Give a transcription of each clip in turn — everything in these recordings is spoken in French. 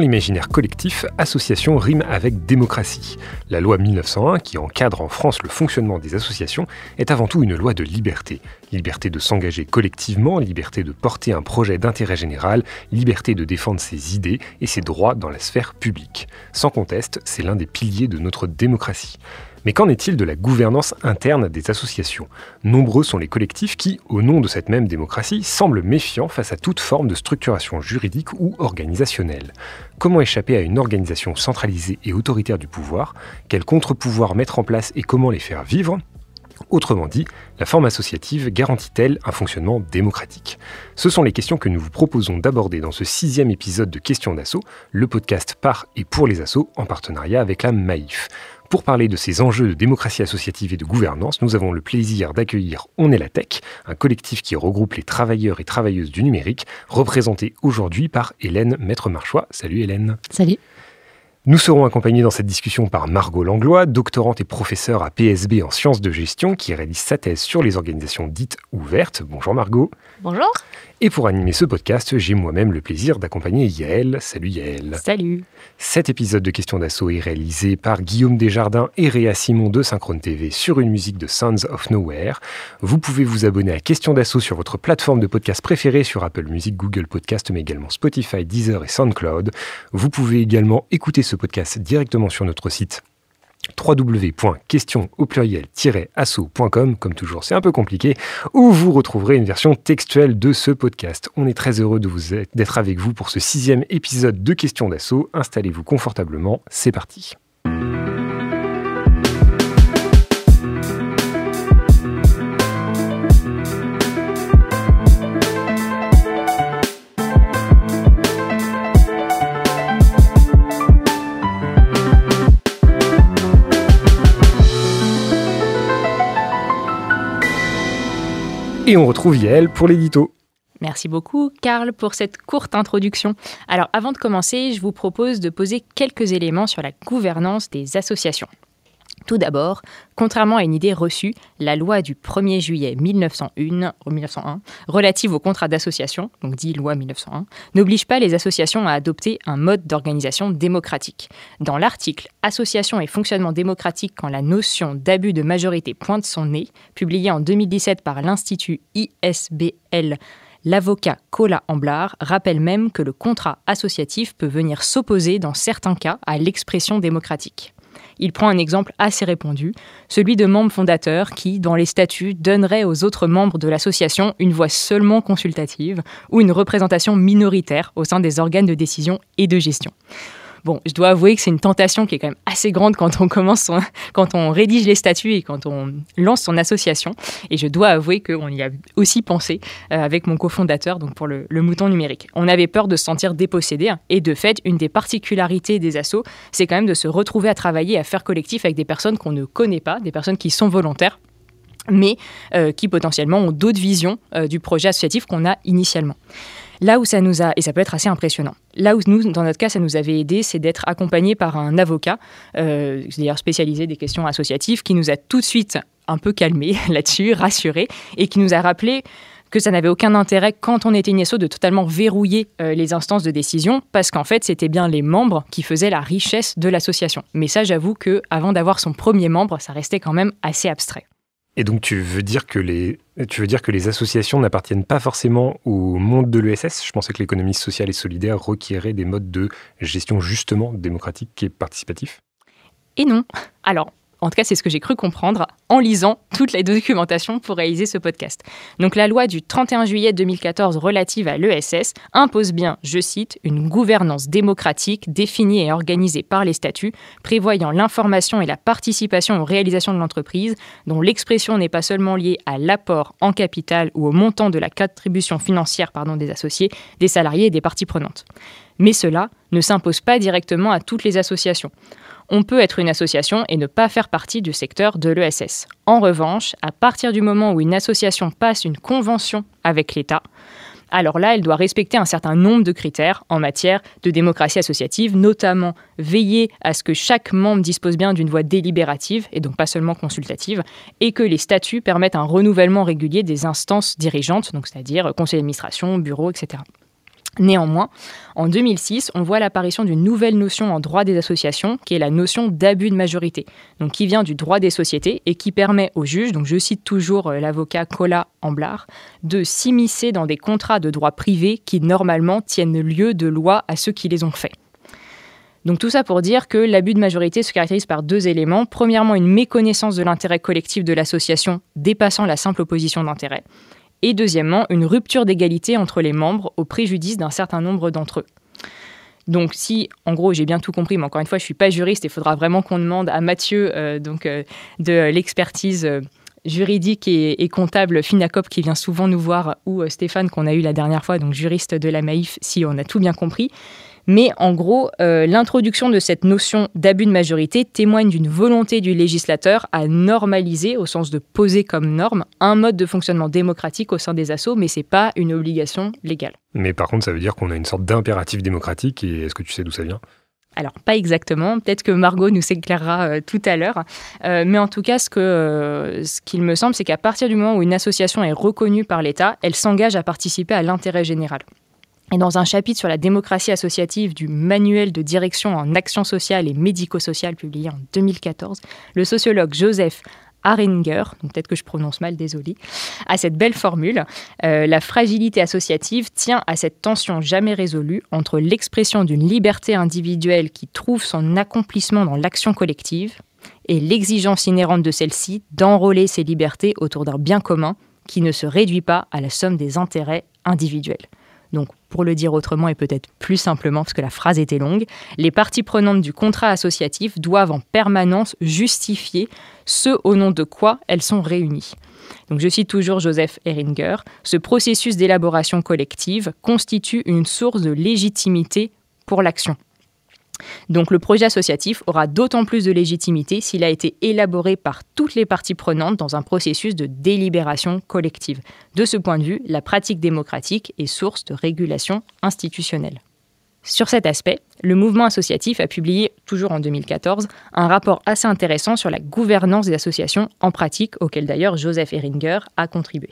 L'imaginaire collectif, association rime avec démocratie. La loi 1901, qui encadre en France le fonctionnement des associations, est avant tout une loi de liberté. Liberté de s'engager collectivement, liberté de porter un projet d'intérêt général, liberté de défendre ses idées et ses droits dans la sphère publique. Sans conteste, c'est l'un des piliers de notre démocratie. Mais qu'en est-il de la gouvernance interne des associations? Nombreux sont les collectifs qui, au nom de cette même démocratie, semblent méfiants face à toute forme de structuration juridique ou organisationnelle. Comment échapper à une organisation centralisée et autoritaire du pouvoir? Quels contre-pouvoirs mettre en place et comment les faire vivre? Autrement dit, la forme associative garantit-elle un fonctionnement démocratique? Ce sont les questions que nous vous proposons d'aborder dans ce sixième épisode de Questions d'assaut, le podcast par et pour les assauts en partenariat avec la MAIF. Pour parler de ces enjeux de démocratie associative et de gouvernance, nous avons le plaisir d'accueillir On est la Tech, un collectif qui regroupe les travailleurs et travailleuses du numérique, représenté aujourd'hui par Hélène Maître-Marchois. Salut Hélène. Salut. Nous serons accompagnés dans cette discussion par Margot Langlois, doctorante et professeure à PSB en sciences de gestion, qui réalise sa thèse sur les organisations dites ouvertes. Bonjour Margot. Bonjour. Et pour animer ce podcast, j'ai moi-même le plaisir d'accompagner Yael. Salut Yael. Salut. Cet épisode de Questions d'Assaut est réalisé par Guillaume Desjardins et Réa Simon de Synchrone TV sur une musique de Sounds of Nowhere. Vous pouvez vous abonner à Questions d'Assaut sur votre plateforme de podcast préférée sur Apple Music, Google Podcast, mais également Spotify, Deezer et SoundCloud. Vous pouvez également écouter ce podcast directement sur notre site www.question au pluriel-asso.com, comme toujours c'est un peu compliqué, où vous retrouverez une version textuelle de ce podcast. On est très heureux d'être avec vous pour ce sixième épisode de Questions d'assaut. Installez-vous confortablement, c'est parti. Et on retrouve Yael pour l'édito. Merci beaucoup, Karl, pour cette courte introduction. Alors, avant de commencer, je vous propose de poser quelques éléments sur la gouvernance des associations. Tout d'abord, contrairement à une idée reçue, la loi du 1er juillet 1901, 1901 relative au contrat d'association, donc dit loi 1901, n'oblige pas les associations à adopter un mode d'organisation démocratique. Dans l'article Association et fonctionnement démocratique quand la notion d'abus de majorité pointe son nez, publié en 2017 par l'Institut ISBL, L'avocat Cola Amblard rappelle même que le contrat associatif peut venir s'opposer dans certains cas à l'expression démocratique. Il prend un exemple assez répandu, celui de membres fondateurs qui, dans les statuts, donneraient aux autres membres de l'association une voix seulement consultative ou une représentation minoritaire au sein des organes de décision et de gestion. Bon, je dois avouer que c'est une tentation qui est quand même assez grande quand on commence, quand on rédige les statuts et quand on lance son association. Et je dois avouer qu'on y a aussi pensé euh, avec mon cofondateur, donc pour le, mouton numérique. On avait peur de se sentir dépossédé. Hein. et de fait, une des particularités des assos, c'est quand même de se retrouver à travailler, à faire collectif avec des personnes qu'on ne connaît pas, des personnes qui sont volontaires mais euh, qui potentiellement ont d'autres visions euh, du projet associatif qu'on a initialement. Là où ça nous a, et ça peut être assez impressionnant, là où nous, dans notre cas, ça nous avait aidé, c'est d'être accompagné par un avocat, euh, d'ailleurs spécialisé des questions associatives, qui nous a tout de suite un peu calmé là-dessus, rassuré, et qui nous a rappelé que ça n'avait aucun intérêt quand on était une de totalement verrouiller euh, les instances de décision parce qu'en fait c'était bien les membres qui faisaient la richesse de l'association. Mais ça j'avoue que avant d'avoir son premier membre, ça restait quand même assez abstrait. Et donc tu veux dire que les, tu veux dire que les associations n'appartiennent pas forcément au monde de l'ESS Je pensais que l'économie sociale et solidaire requérait des modes de gestion justement démocratique et participatif. Et non. Alors, en tout cas, c'est ce que j'ai cru comprendre en lisant toute la documentation pour réaliser ce podcast. Donc la loi du 31 juillet 2014 relative à l'ESS impose bien, je cite, une gouvernance démocratique définie et organisée par les statuts, prévoyant l'information et la participation aux réalisations de l'entreprise, dont l'expression n'est pas seulement liée à l'apport en capital ou au montant de la contribution financière des associés, des salariés et des parties prenantes Mais cela ne s'impose pas directement à toutes les associations. On peut être une association et ne pas faire partie du secteur de l'ESS. En revanche, à partir du moment où une association passe une convention avec l'État, alors là, elle doit respecter un certain nombre de critères en matière de démocratie associative, notamment veiller à ce que chaque membre dispose bien d'une voix délibérative, et donc pas seulement consultative, et que les statuts permettent un renouvellement régulier des instances dirigeantes, donc c'est-à-dire conseil d'administration, bureau, etc. Néanmoins, en 2006, on voit l'apparition d'une nouvelle notion en droit des associations, qui est la notion d'abus de majorité, donc qui vient du droit des sociétés et qui permet aux juges, donc je cite toujours euh, l'avocat Cola Amblard, de s'immiscer dans des contrats de droit privé qui normalement tiennent lieu de loi à ceux qui les ont faits. Donc tout ça pour dire que l'abus de majorité se caractérise par deux éléments. Premièrement, une méconnaissance de l'intérêt collectif de l'association dépassant la simple opposition d'intérêt et deuxièmement, une rupture d'égalité entre les membres au préjudice d'un certain nombre d'entre eux. Donc si, en gros, j'ai bien tout compris, mais encore une fois, je ne suis pas juriste, il faudra vraiment qu'on demande à Mathieu euh, donc, euh, de l'expertise euh, juridique et, comptable FINACOP qui vient souvent nous voir, ou Stéphane qu'on a eu la dernière fois, donc juriste de la MAIF, si on a tout bien compris. Mais en gros, euh, l'introduction de cette notion d'abus de majorité témoigne d'une volonté du législateur à normaliser, au sens de poser comme norme, un mode de fonctionnement démocratique au sein des assauts, mais ce n'est pas une obligation légale. Mais par contre, ça veut dire qu'on a une sorte d'impératif démocratique, et est-ce que tu sais d'où ça vient? Alors, pas exactement. Peut-être que Margot nous éclairera euh, tout à l'heure. Euh, mais en tout cas, ce, que, ce qu'il me semble, c'est qu'à partir du moment où une association est reconnue par l'État, elle s'engage à participer à l'intérêt général. Et dans un chapitre sur la démocratie associative du manuel de direction en action sociale et médico-sociale publié en 2014, le sociologue Joseph Haringer, peut-être que je prononce mal, désolé, a cette belle formule. Euh, la fragilité associative tient à cette tension jamais résolue entre l'expression d'une liberté individuelle qui trouve son accomplissement dans l'action collective et l'exigence inhérente de celle-ci d'enrôler ses libertés autour d'un bien commun qui ne se réduit pas à la somme des intérêts individuels. Donc, pour le dire autrement et peut-être plus simplement, parce que la phrase était longue, les parties prenantes du contrat associatif doivent en permanence justifier ce au nom de quoi elles sont réunies. Donc je cite toujours Joseph Heringer, ce processus d'élaboration collective constitue une source de légitimité pour l'action. Donc le projet associatif aura d'autant plus de légitimité s'il a été élaboré par toutes les parties prenantes dans un processus de délibération collective. De ce point de vue, la pratique démocratique est source de régulation institutionnelle. Sur cet aspect, le mouvement associatif a publié, toujours en 2014, un rapport assez intéressant sur la gouvernance des associations en pratique, auquel d'ailleurs Joseph Heringer a contribué.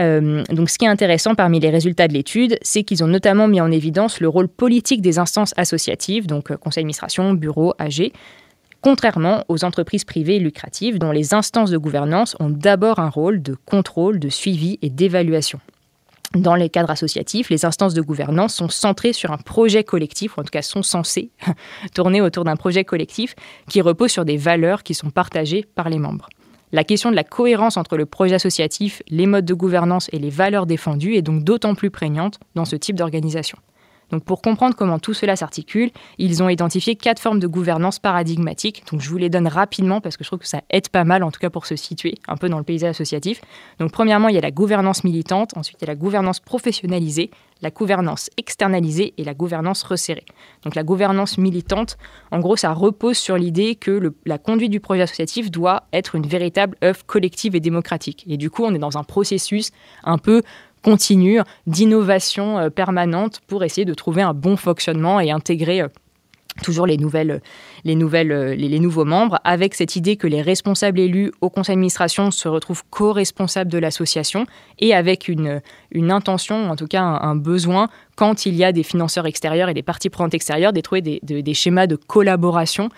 Euh, donc, ce qui est intéressant parmi les résultats de l'étude, c'est qu'ils ont notamment mis en évidence le rôle politique des instances associatives, donc euh, conseil d'administration, bureau, AG, contrairement aux entreprises privées lucratives dont les instances de gouvernance ont d'abord un rôle de contrôle, de suivi et d'évaluation. Dans les cadres associatifs, les instances de gouvernance sont centrées sur un projet collectif, ou en tout cas sont censées tourner autour d'un projet collectif qui repose sur des valeurs qui sont partagées par les membres. La question de la cohérence entre le projet associatif, les modes de gouvernance et les valeurs défendues est donc d'autant plus prégnante dans ce type d'organisation. Donc pour comprendre comment tout cela s'articule, ils ont identifié quatre formes de gouvernance paradigmatiques. Donc je vous les donne rapidement parce que je trouve que ça aide pas mal, en tout cas pour se situer un peu dans le paysage associatif. Donc premièrement, il y a la gouvernance militante, ensuite il y a la gouvernance professionnalisée, la gouvernance externalisée et la gouvernance resserrée. Donc la gouvernance militante, en gros, ça repose sur l'idée que la conduite du projet associatif doit être une véritable œuvre collective et démocratique. Et du coup, on est dans un processus un peu continue d'innovation euh, permanente pour essayer de trouver un bon fonctionnement et intégrer euh, toujours les, nouvelles, les, nouvelles, euh, les, nouveaux membres, avec cette idée que les responsables élus au conseil d'administration se retrouvent co-responsables de l'association et avec une, une intention, en tout cas un, besoin, quand il y a des financeurs extérieurs et des parties prenantes extérieures, de trouver des, schémas de collaboration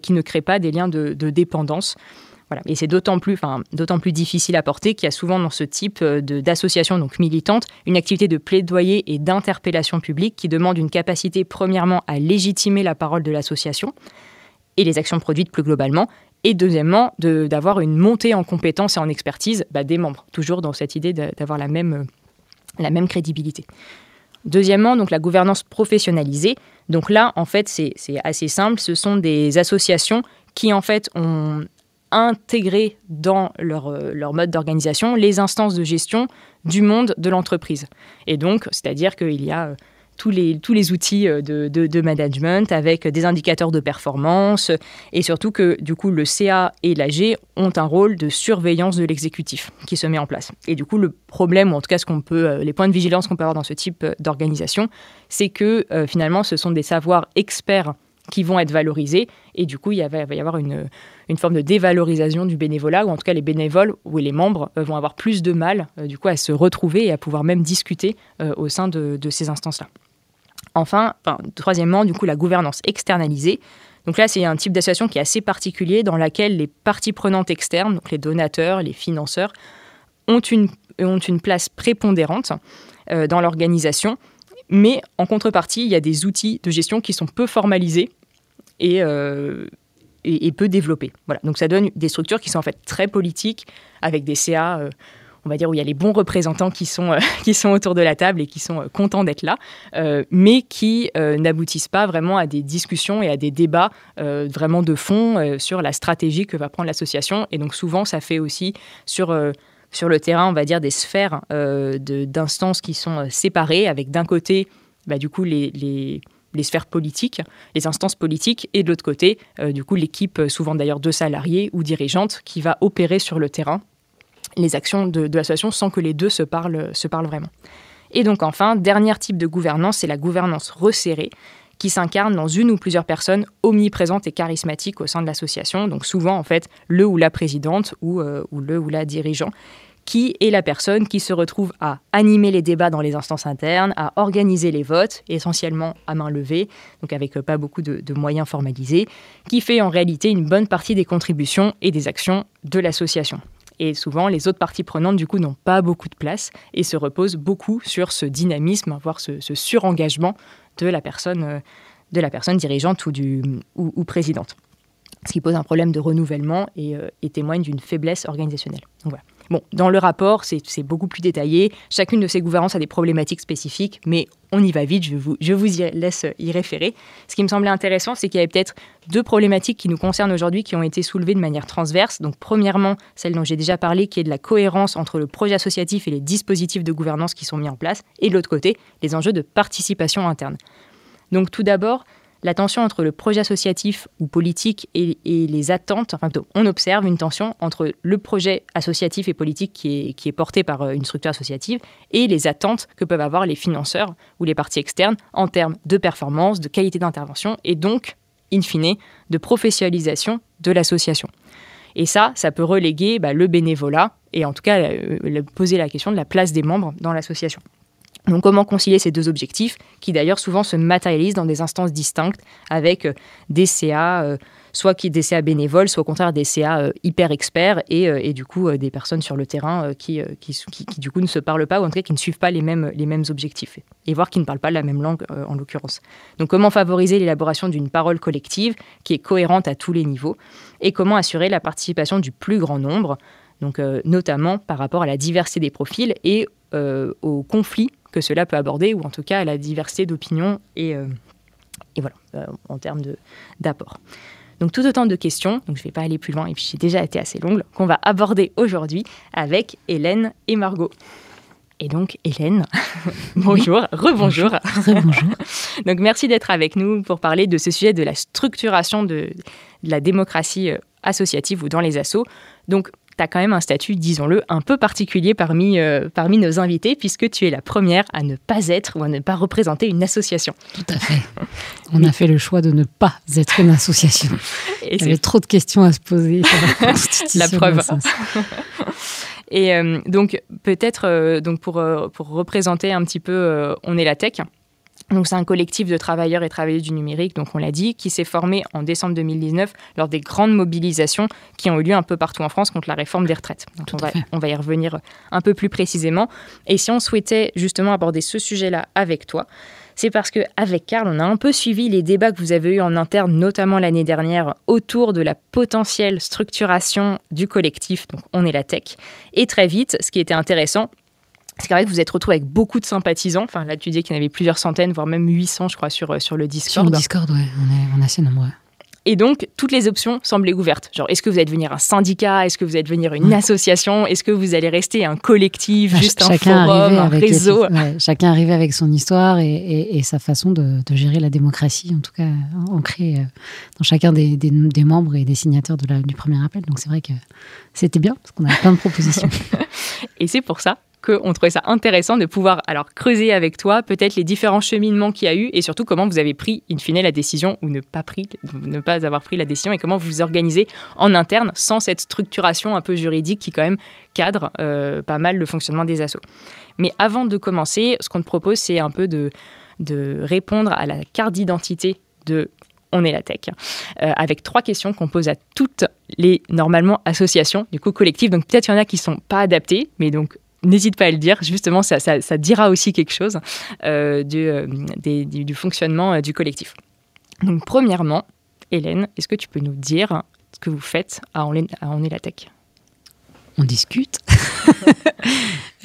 qui ne créent pas des liens de dépendance. Et c'est d'autant plus, difficile à porter qu'il y a souvent dans ce type euh, d'association donc militante une activité de plaidoyer et d'interpellation publique qui demande une capacité premièrement à légitimer la parole de l'association et les actions produites plus globalement, et deuxièmement d'avoir une montée en compétences et en expertise bah, des membres, toujours dans cette idée d'avoir la même, la même crédibilité. Deuxièmement, donc la gouvernance professionnalisée. Donc là, en fait, c'est assez simple. Ce sont des associations qui, en fait, ont intégrer dans leur, euh, leur mode d'organisation les instances de gestion du monde de l'entreprise. Et donc, c'est-à-dire qu'il y a euh, tous les, tous les outils de, de, management avec des indicateurs de performance et surtout que du coup le CA et l'AG ont un rôle de surveillance de l'exécutif qui se met en place. Et du coup le problème, ou en tout cas ce qu'on peut, les points de vigilance qu'on peut avoir dans ce type d'organisation, c'est que finalement ce sont des savoirs experts qui vont être valorisés. Et du coup, il, va, y avoir une, une, forme de dévalorisation du bénévolat, ou en tout cas les bénévoles ou les membres euh, vont avoir plus de mal euh, du coup à se retrouver et à pouvoir même discuter euh, au sein de, ces instances-là. Enfin, troisièmement, du coup, la gouvernance externalisée. Donc là, c'est un type d'association qui est assez particulier dans laquelle les parties prenantes externes, donc les donateurs, les financeurs, ont une, ont une place prépondérante dans l'organisation mais en contrepartie, il y a des outils de gestion qui sont peu formalisés euh, et, et, peu développés. Voilà. Donc ça donne des structures qui sont en fait très politiques, avec des CA, euh, on va dire, où il y a les bons représentants qui sont, euh, qui sont autour de la table et qui sont contents d'être là, mais qui n'aboutissent pas vraiment à des discussions et à des débats vraiment de fond sur la stratégie que va prendre l'association. Et donc souvent, ça fait aussi sur sur le terrain, on va dire, des sphères euh, d'instances qui sont euh, séparées, avec d'un côté, bah, du coup, les, sphères politiques, les instances politiques, et de l'autre côté, euh, du coup, l'équipe, souvent d'ailleurs de salariés ou dirigeantes, qui va opérer sur le terrain les actions de, l'association sans que les deux se parlent, se parlent vraiment. Et donc enfin, dernier type de gouvernance, c'est la gouvernance resserrée qui s'incarne dans une ou plusieurs personnes omniprésentes et charismatiques au sein de l'association. Donc souvent, en fait, le ou la présidente euh, ou le ou la dirigeant qui est la personne qui se retrouve à animer les débats dans les instances internes, à organiser les votes, essentiellement à main levée, donc avec euh, pas beaucoup de, moyens formalisés, qui fait en réalité une bonne partie des contributions et des actions de l'association. Et souvent, les autres parties prenantes, du coup, n'ont pas beaucoup de place et se reposent beaucoup sur ce dynamisme, voire ce, ce surengagement de la personne, euh, dirigeante ou, présidente. Ce qui pose un problème de renouvellement et, euh, témoigne d'une faiblesse organisationnelle. voilà. Bon, dans le rapport, c'est beaucoup plus détaillé. Chacune de ces gouvernances a des problématiques spécifiques, mais on y va vite, je vous, laisse y référer. Ce qui me semblait intéressant, c'est qu'il y avait peut-être deux problématiques qui nous concernent aujourd'hui qui ont été soulevées de manière transverse. Donc, premièrement, celle dont j'ai déjà parlé, qui est de la cohérence entre le projet associatif et les dispositifs de gouvernance qui sont mis en place, et de l'autre côté, les enjeux de participation interne. Donc, tout d'abord, la tension entre le projet associatif ou politique et, les attentes, on observe une tension entre le projet associatif et politique qui est, qui est porté par euh, une structure associative et les attentes que peuvent avoir les financeurs ou les parties externes en termes de performance, de qualité d'intervention et donc, in fine, de professionnalisation de l'association. Et ça, ça peut reléguer bah, le bénévolat et en tout cas euh, poser la question de la place des membres dans l'association. Donc comment concilier ces deux objectifs qui d'ailleurs souvent se matérialisent dans des instances distinctes avec euh, des CA, euh, soit qui des CA bénévoles, soit au contraire des CA euh, hyper experts et, du coup des personnes sur le terrain qui, qui, du coup ne se parlent pas ou en tout cas qui ne suivent pas les mêmes, les mêmes objectifs et voire qui ne parlent pas la même langue en l'occurrence. Donc comment favoriser l'élaboration d'une parole collective qui est cohérente à tous les niveaux et comment assurer la participation du plus grand nombre donc notamment par rapport à la diversité des profils et aux conflits que cela peut aborder, ou en tout cas à la diversité d'opinions et, euh, et, voilà, euh, en termes d'apport. Donc tout autant de questions, donc je ne vais pas aller plus loin, et puis j'ai déjà été assez longue, qu'on va aborder aujourd'hui avec Hélène et Margot. Et donc Hélène, bonjour, rebonjour. Rebonjour. donc merci d'être avec nous pour parler de ce sujet de la structuration de, de la démocratie euh, associative ou dans les assos. Donc tu as quand même un statut, disons-le, un peu particulier parmi, euh, parmi nos invités, puisque tu es la première à ne pas être ou à ne pas représenter une association. Tout à fait. On a fait le choix de ne pas être une association. Il y avait trop de questions à se poser la preuve. Et euh, donc, peut-être, euh, donc pour, pour représenter un petit peu On est la tech, donc c'est un collectif de travailleurs et travailleuses du numérique, donc on l'a dit, qui s'est formé en décembre 2019 lors des grandes mobilisations qui ont eu lieu un peu partout en France contre la réforme des retraites. Donc on va, on va, y revenir un peu plus précisément. Et si on souhaitait justement aborder ce sujet-là avec toi, c'est parce qu'avec Karl, on a un peu suivi les débats que vous avez eus en interne, notamment l'année dernière, autour de la potentielle structuration du collectif, donc on est la tech. Et très vite, ce qui était intéressant, c'est vrai que vous êtes retrouvé avec beaucoup de sympathisants. Enfin, là, tu disais qu'il y en avait plusieurs centaines, voire même 800, je crois, sur, sur le Discord. Sur le Discord, oui, on est, on est assez nombreux. Et donc, toutes les options semblaient ouvertes. Genre, est-ce que vous allez devenir un syndicat? Est-ce que vous allez devenir une association? Est-ce que vous allez rester un collectif, juste un forum, un réseau? Chacun arrivait avec son histoire et, sa façon de, gérer la démocratie, en tout cas ancrée euh, dans chacun des, membres et des signataires de la, du premier appel. Donc, c'est vrai que c'était bien, parce qu'on avait plein de propositions. et c'est pour ça qu'on trouvait ça intéressant de pouvoir alors creuser avec toi peut-être les différents cheminements qu'il y a eu et surtout comment vous avez pris in fine la décision ou ne pas, pris, ne pas avoir pris la décision et comment vous vous organisez en interne sans cette structuration un peu juridique qui quand même cadre euh, pas mal le fonctionnement des assos. Mais avant de commencer, ce qu'on te propose, c'est un peu de, de répondre à la carte d'identité de on est la tech, euh, avec trois questions qu'on pose à toutes les normalement associations, du coup collectives. Donc peut-être qu'il y en a qui sont pas adaptées, mais donc n'hésite pas à le dire. Justement, ça, dira aussi quelque chose euh, du, euh, du, fonctionnement euh, du collectif. Donc, premièrement, Hélène, est-ce que tu peux nous dire ce que vous faites à On est, la Tech? On discute.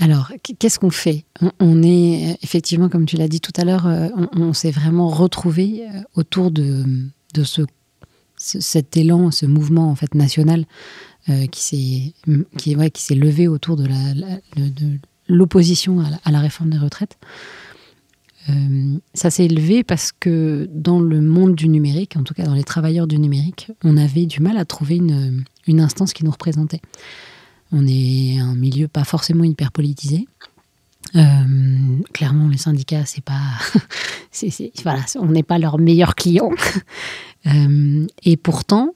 alors, qu'est-ce qu'on fait? On, est, effectivement, comme tu l'as dit tout à l'heure, on, s'est vraiment retrouvé autour de, de ce, cet élan, ce mouvement en fait national euh, qui s'est qui, ouais, qui levé autour de l'opposition à, à, la réforme des retraites. Euh, ça s'est élevé parce que dans le monde du numérique, en tout cas dans les travailleurs du numérique, on avait du mal à trouver une, une instance qui nous représentait. On est un milieu pas forcément hyper politisé. Euh, clairement, les syndicats, c'est pas, voilà, on n'est pas leur meilleur client. et pourtant,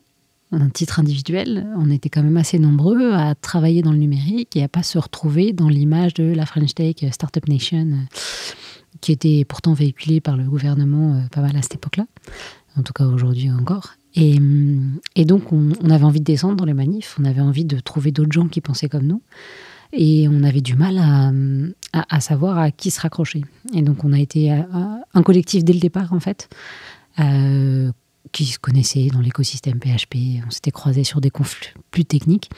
un titre individuel, on était quand même assez nombreux à travailler dans le numérique et à pas se retrouver dans l'image de la French Tech Startup Nation, euh, qui était pourtant véhiculée par le gouvernement euh, pas mal à cette époque-là, en tout cas aujourd'hui encore. Et, donc on, avait envie de descendre dans les manifs, on avait envie de trouver d'autres gens qui pensaient comme nous, et on avait du mal à, savoir à qui se raccrocher. Et donc on a été un collectif dès le départ en fait. Euh, qui se connaissaient dans l'écosystème PHP, on s'était croisés sur des conflits plus techniques,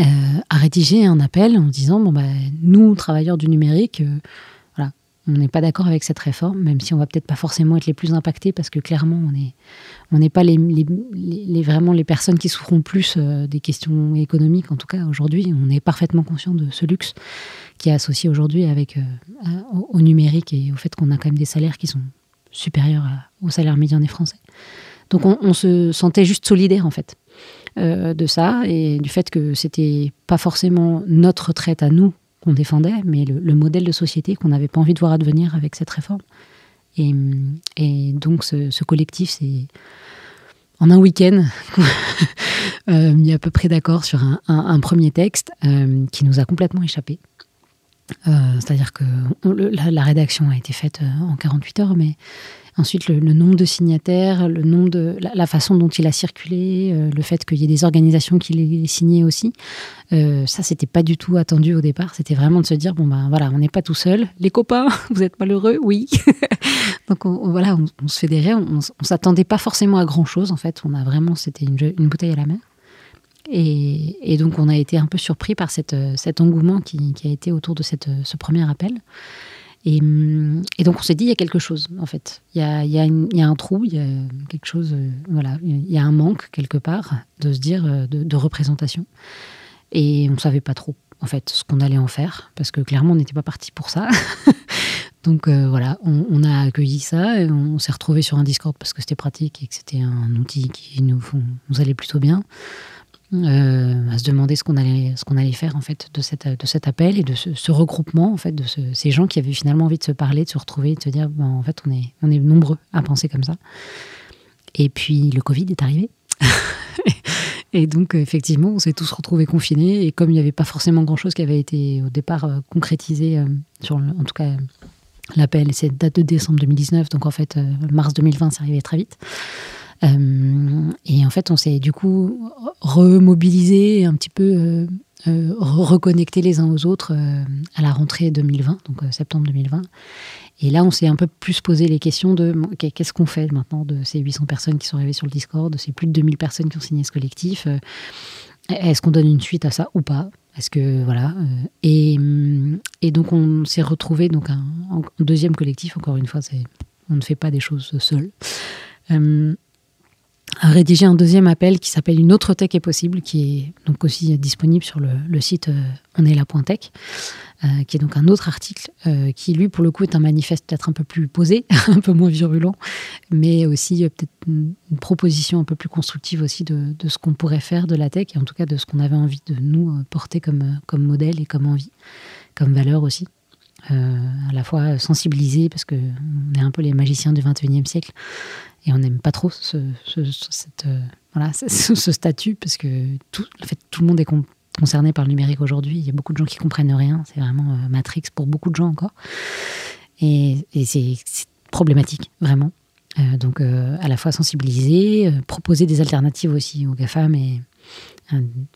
euh, a rédigé un appel en disant bon bah, nous travailleurs du numérique, euh, voilà, on n'est pas d'accord avec cette réforme, même si on va peut-être pas forcément être les plus impactés parce que clairement on n'est on n'est pas les, vraiment les personnes qui souffront plus euh, des questions économiques. En tout cas aujourd'hui, on est parfaitement conscient de ce luxe qui est associé aujourd'hui avec au numérique et au fait qu'on a quand même des salaires qui sont supérieur au salaire médian des Français. Donc on, se sentait juste solidaire en fait euh, de ça et du fait que c'était pas forcément notre retraite à nous qu'on défendait, mais le, modèle de société qu'on n'avait pas envie de voir advenir avec cette réforme. Et, donc ce, collectif, c'est en un week-end euh, mis à peu près d'accord sur un, premier texte euh, qui nous a complètement échappé. Euh, c'est-à-dire que la, rédaction a été faite euh, en 48 heures, mais ensuite le, nombre de signataires, le nombre de la, façon dont il a circulé, euh, le fait qu'il y ait des organisations qui l'aient signé aussi, ça c'était pas du tout attendu au départ. C'était vraiment de se dire bon ben voilà, on n'est pas tout seul. Les copains, vous êtes malheureux, oui. Donc voilà, on, se fédérait. On, on s'attendait pas forcément à grand chose en fait. On a vraiment c'était une, une bouteille à la mer. Et, donc, on a été un peu surpris par cette, cet engouement qui, a été autour de cette, ce premier appel. Et, donc, on s'est dit, il y a quelque chose, en fait. Il y a, un trou, il y a quelque chose, voilà, il y a un manque, quelque part, de se dire, de, représentation. Et on ne savait pas trop, en fait, ce qu'on allait en faire, parce que clairement, on n'était pas parti pour ça. donc, euh, voilà, on, a accueilli ça, et on, s'est retrouvé sur un Discord parce que c'était pratique et que c'était un outil qui nous allait plutôt bien. Euh, à se demander ce qu'on allait, ce allait faire en fait de, cette, de cet appel et de ce, regroupement en fait de ces gens qui avaient finalement envie de se parler, de se retrouver, de se dire ben, en fait on est, on est nombreux à penser comme ça. Et puis le Covid est arrivé. et donc effectivement on s'est tous retrouvés confinés et comme il n'y avait pas forcément grand chose qui avait été au départ euh, concrétisé euh, sur en tout cas l'appel c'est date de décembre 2019 donc en fait mars 2020 c'est arrivé très vite. Euh, et en fait, on s'est du coup remobilisé, un petit peu euh, euh, reconnecté les uns aux autres à la rentrée 2020, donc septembre 2020. Et là, on s'est un peu plus posé les questions de qu'est-ce qu'on fait maintenant de ces 800 personnes qui sont arrivées sur le Discord, de ces plus de 2000 personnes qui ont signé ce collectif. Est-ce qu'on donne une suite à ça ou pas? Est-ce que voilà et, donc on s'est retrouvé donc un, deuxième collectif. Encore une fois, on ne fait pas des choses seul. A rédigé un deuxième appel qui s'appelle Une autre tech est possible, qui est donc aussi disponible sur le, site euh, On est euh, qui est donc un autre article euh, qui, lui, pour le coup, est un manifeste peut-être un peu plus posé, un peu moins virulent, mais aussi peut-être une, proposition un peu plus constructive aussi de, ce qu'on pourrait faire de la tech, et en tout cas de ce qu'on avait envie de nous porter comme, comme modèle et comme envie, comme valeur aussi. à la fois sensibiliser, parce qu'on est un peu les magiciens du 21e siècle, et on n'aime pas trop ce, cette, euh, voilà, ce, statut parce que tout, le monde est concerné par le numérique aujourd'hui. Il y a beaucoup de gens qui comprennent rien. C'est vraiment euh, Matrix pour beaucoup de gens encore. Et, c'est problématique, vraiment. Euh, donc, à la fois sensibiliser, proposer des alternatives aussi aux GAFAM et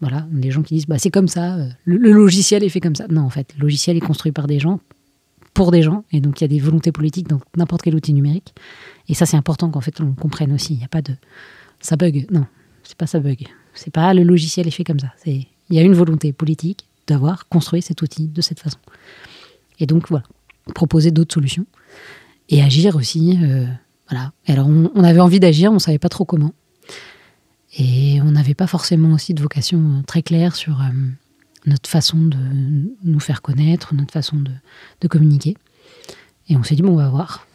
voilà, des gens qui disent bah, c'est comme ça, le, logiciel est fait comme ça. Non, en fait, le logiciel est construit par des gens, pour des gens, et donc il y a des volontés politiques dans n'importe quel outil numérique. Et ça, c'est important qu'en fait on comprenne aussi. Il n'y a pas de ça bug. Non, c'est pas ça bug. C'est pas le logiciel est fait comme ça. C'est il y a une volonté politique d'avoir construit cet outil de cette façon. Et donc voilà, proposer d'autres solutions et agir aussi. Euh, voilà. alors on, avait envie d'agir, on savait pas trop comment. Et on n'avait pas forcément aussi de vocation euh, très claire sur euh, notre façon de nous faire connaître, notre façon de, communiquer. Et on s'est dit, bon, on va voir.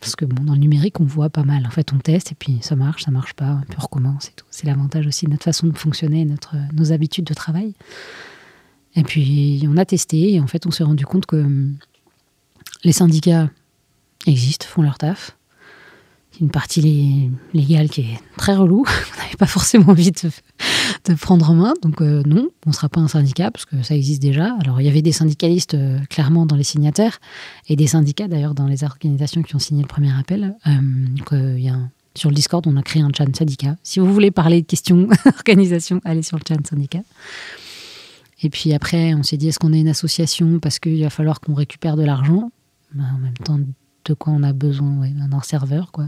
Parce que dans le numérique, on voit pas mal. En fait, on teste et puis ça marche, ça marche pas, puis on recommence et tout. C'est l'avantage aussi de notre façon de fonctionner, notre, nos habitudes de travail. Et puis, on a testé et en fait, on s'est rendu compte que hum, les syndicats existent, font leur taf. Une partie légale qui est très relou. on n'avait pas forcément envie de, prendre en main. Donc euh, non, on ne sera pas un syndicat parce que ça existe déjà. Alors il y avait des syndicalistes euh, clairement dans les signataires et des syndicats d'ailleurs dans les organisations qui ont signé le premier appel. Euh, y a sur le Discord, on a créé un chat syndicat. Si vous voulez parler de questions organisation, allez sur le chat syndicat. Et puis après, on s'est dit, est-ce qu'on est une association? Parce qu'il va falloir qu'on récupère de l'argent ben, En même temps, de quoi on a besoin d'un serveur, quoi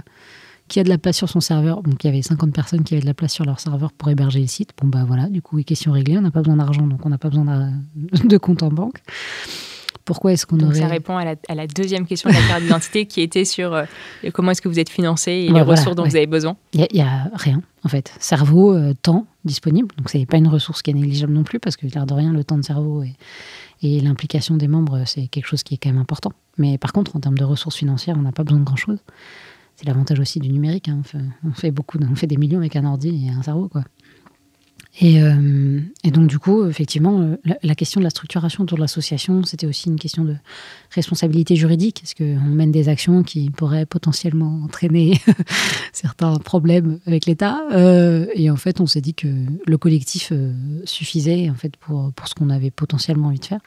qui a de la place sur son serveur? Donc il y avait 50 personnes qui avaient de la place sur leur serveur pour héberger le site. Bon bah voilà, du coup, question réglée, on n'a pas besoin d'argent, donc on n'a pas besoin de compte en banque. Pourquoi est-ce qu'on aurait... Ça répond à la, deuxième question de la carte d'identité qui était sur euh, comment est-ce que vous êtes financé et les ressources dont vous avez besoin. Il n'y a, rien, en fait. Cerveau, euh, temps disponible. Donc, ce n'est pas une ressource qui est négligeable non plus parce que, l'air de rien, le temps de cerveau et, et l'implication des membres, c'est quelque chose qui est quand même important. Mais par contre, en termes de ressources financières, on n'a pas besoin de grand-chose c'est l'avantage aussi du numérique. Hein. On, fait, beaucoup, on fait des millions avec un ordi et un cerveau, quoi. Et, euh, donc, du coup, effectivement, euh, la, question de la structuration autour de l'association, c'était aussi une question de responsabilité juridique. Est-ce qu'on mène des actions qui pourraient potentiellement entraîner certains problèmes avec l'État euh, Et en fait, on s'est dit que le collectif suffisait en fait, pour, pour ce qu'on avait potentiellement envie de faire.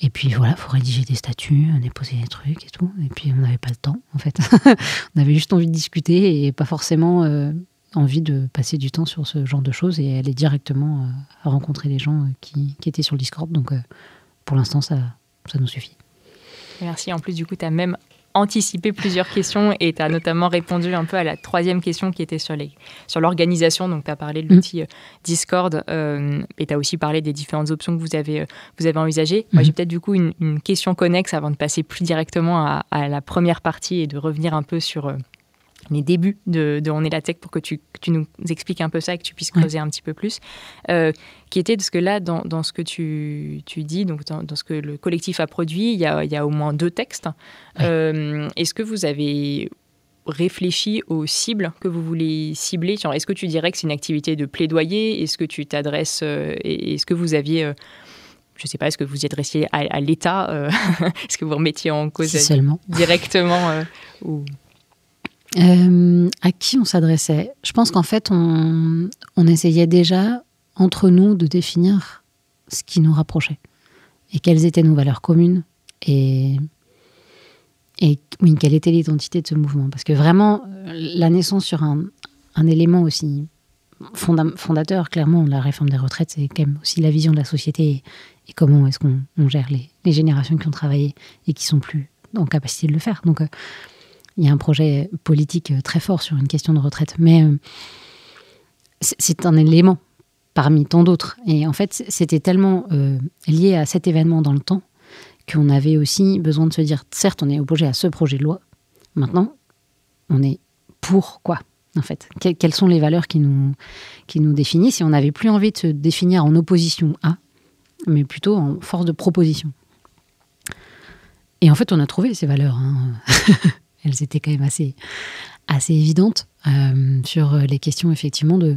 Et puis voilà, faut rédiger des statuts, déposer des trucs et tout. Et puis on n'avait pas le temps, en fait. on avait juste envie de discuter et pas forcément euh, envie de passer du temps sur ce genre de choses et aller directement euh, à rencontrer les gens euh, qui, qui, étaient sur le Discord. Donc pour l'instant, ça, ça nous suffit. Merci. En plus, du coup, tu as même anticipé plusieurs questions et tu as notamment répondu un peu à la troisième question qui était sur, les, sur l'organisation. Donc, tu as parlé de l'outil euh, Discord euh, et tu as aussi parlé des différentes options que vous avez, euh, vous avez envisagées. Moi, j'ai mm. peut-être du coup une, question connexe avant de passer plus directement à, à, la première partie et de revenir un peu sur les débuts de, On est la tech pour que tu, tu, nous expliques un peu ça et que tu puisses creuser un petit peu plus. Euh, qui était parce que là, dans, dans ce que tu, tu dis, donc dans, ce que le collectif a produit, il y a, il y a au moins deux textes. Euh, est-ce que vous avez réfléchi aux cibles que vous voulez cibler? Est-ce que tu dirais que c'est une activité de plaidoyer? Est-ce que tu t'adresses euh, Est-ce que vous aviez je ne sais pas, est-ce que vous y adressiez à, l'État Est-ce que vous remettiez en cause directement ou... Euh, à qui on s'adressait? Je pense qu'en fait, on, essayait déjà, entre nous, de définir ce qui nous rapprochait et quelles étaient nos valeurs communes et, quelle était l'identité de ce mouvement. Parce que vraiment, la naissance sur un, élément aussi fondateur, clairement, la réforme des retraites, c'est quand même aussi la vision de la société et, comment est-ce qu'on gère les, les, générations qui ont travaillé et qui sont plus en capacité de le faire. Donc, euh, il y a un projet politique euh, très fort sur une question de retraite. Mais euh, c'est un élément parmi tant d'autres. Et en fait, c'était tellement euh, lié à cet événement dans le temps qu'on avait aussi besoin de se dire, certes, on est opposé à ce projet de loi. Maintenant, on est pour quoi en fait? quelles sont les valeurs qui nous, qui nous définissent? Et on n'avait plus envie de se définir en opposition à, mais plutôt en force de proposition. Et en fait, on a trouvé ces valeurs. Hein. Elles étaient quand même assez, assez évidentes euh, sur les questions, effectivement, de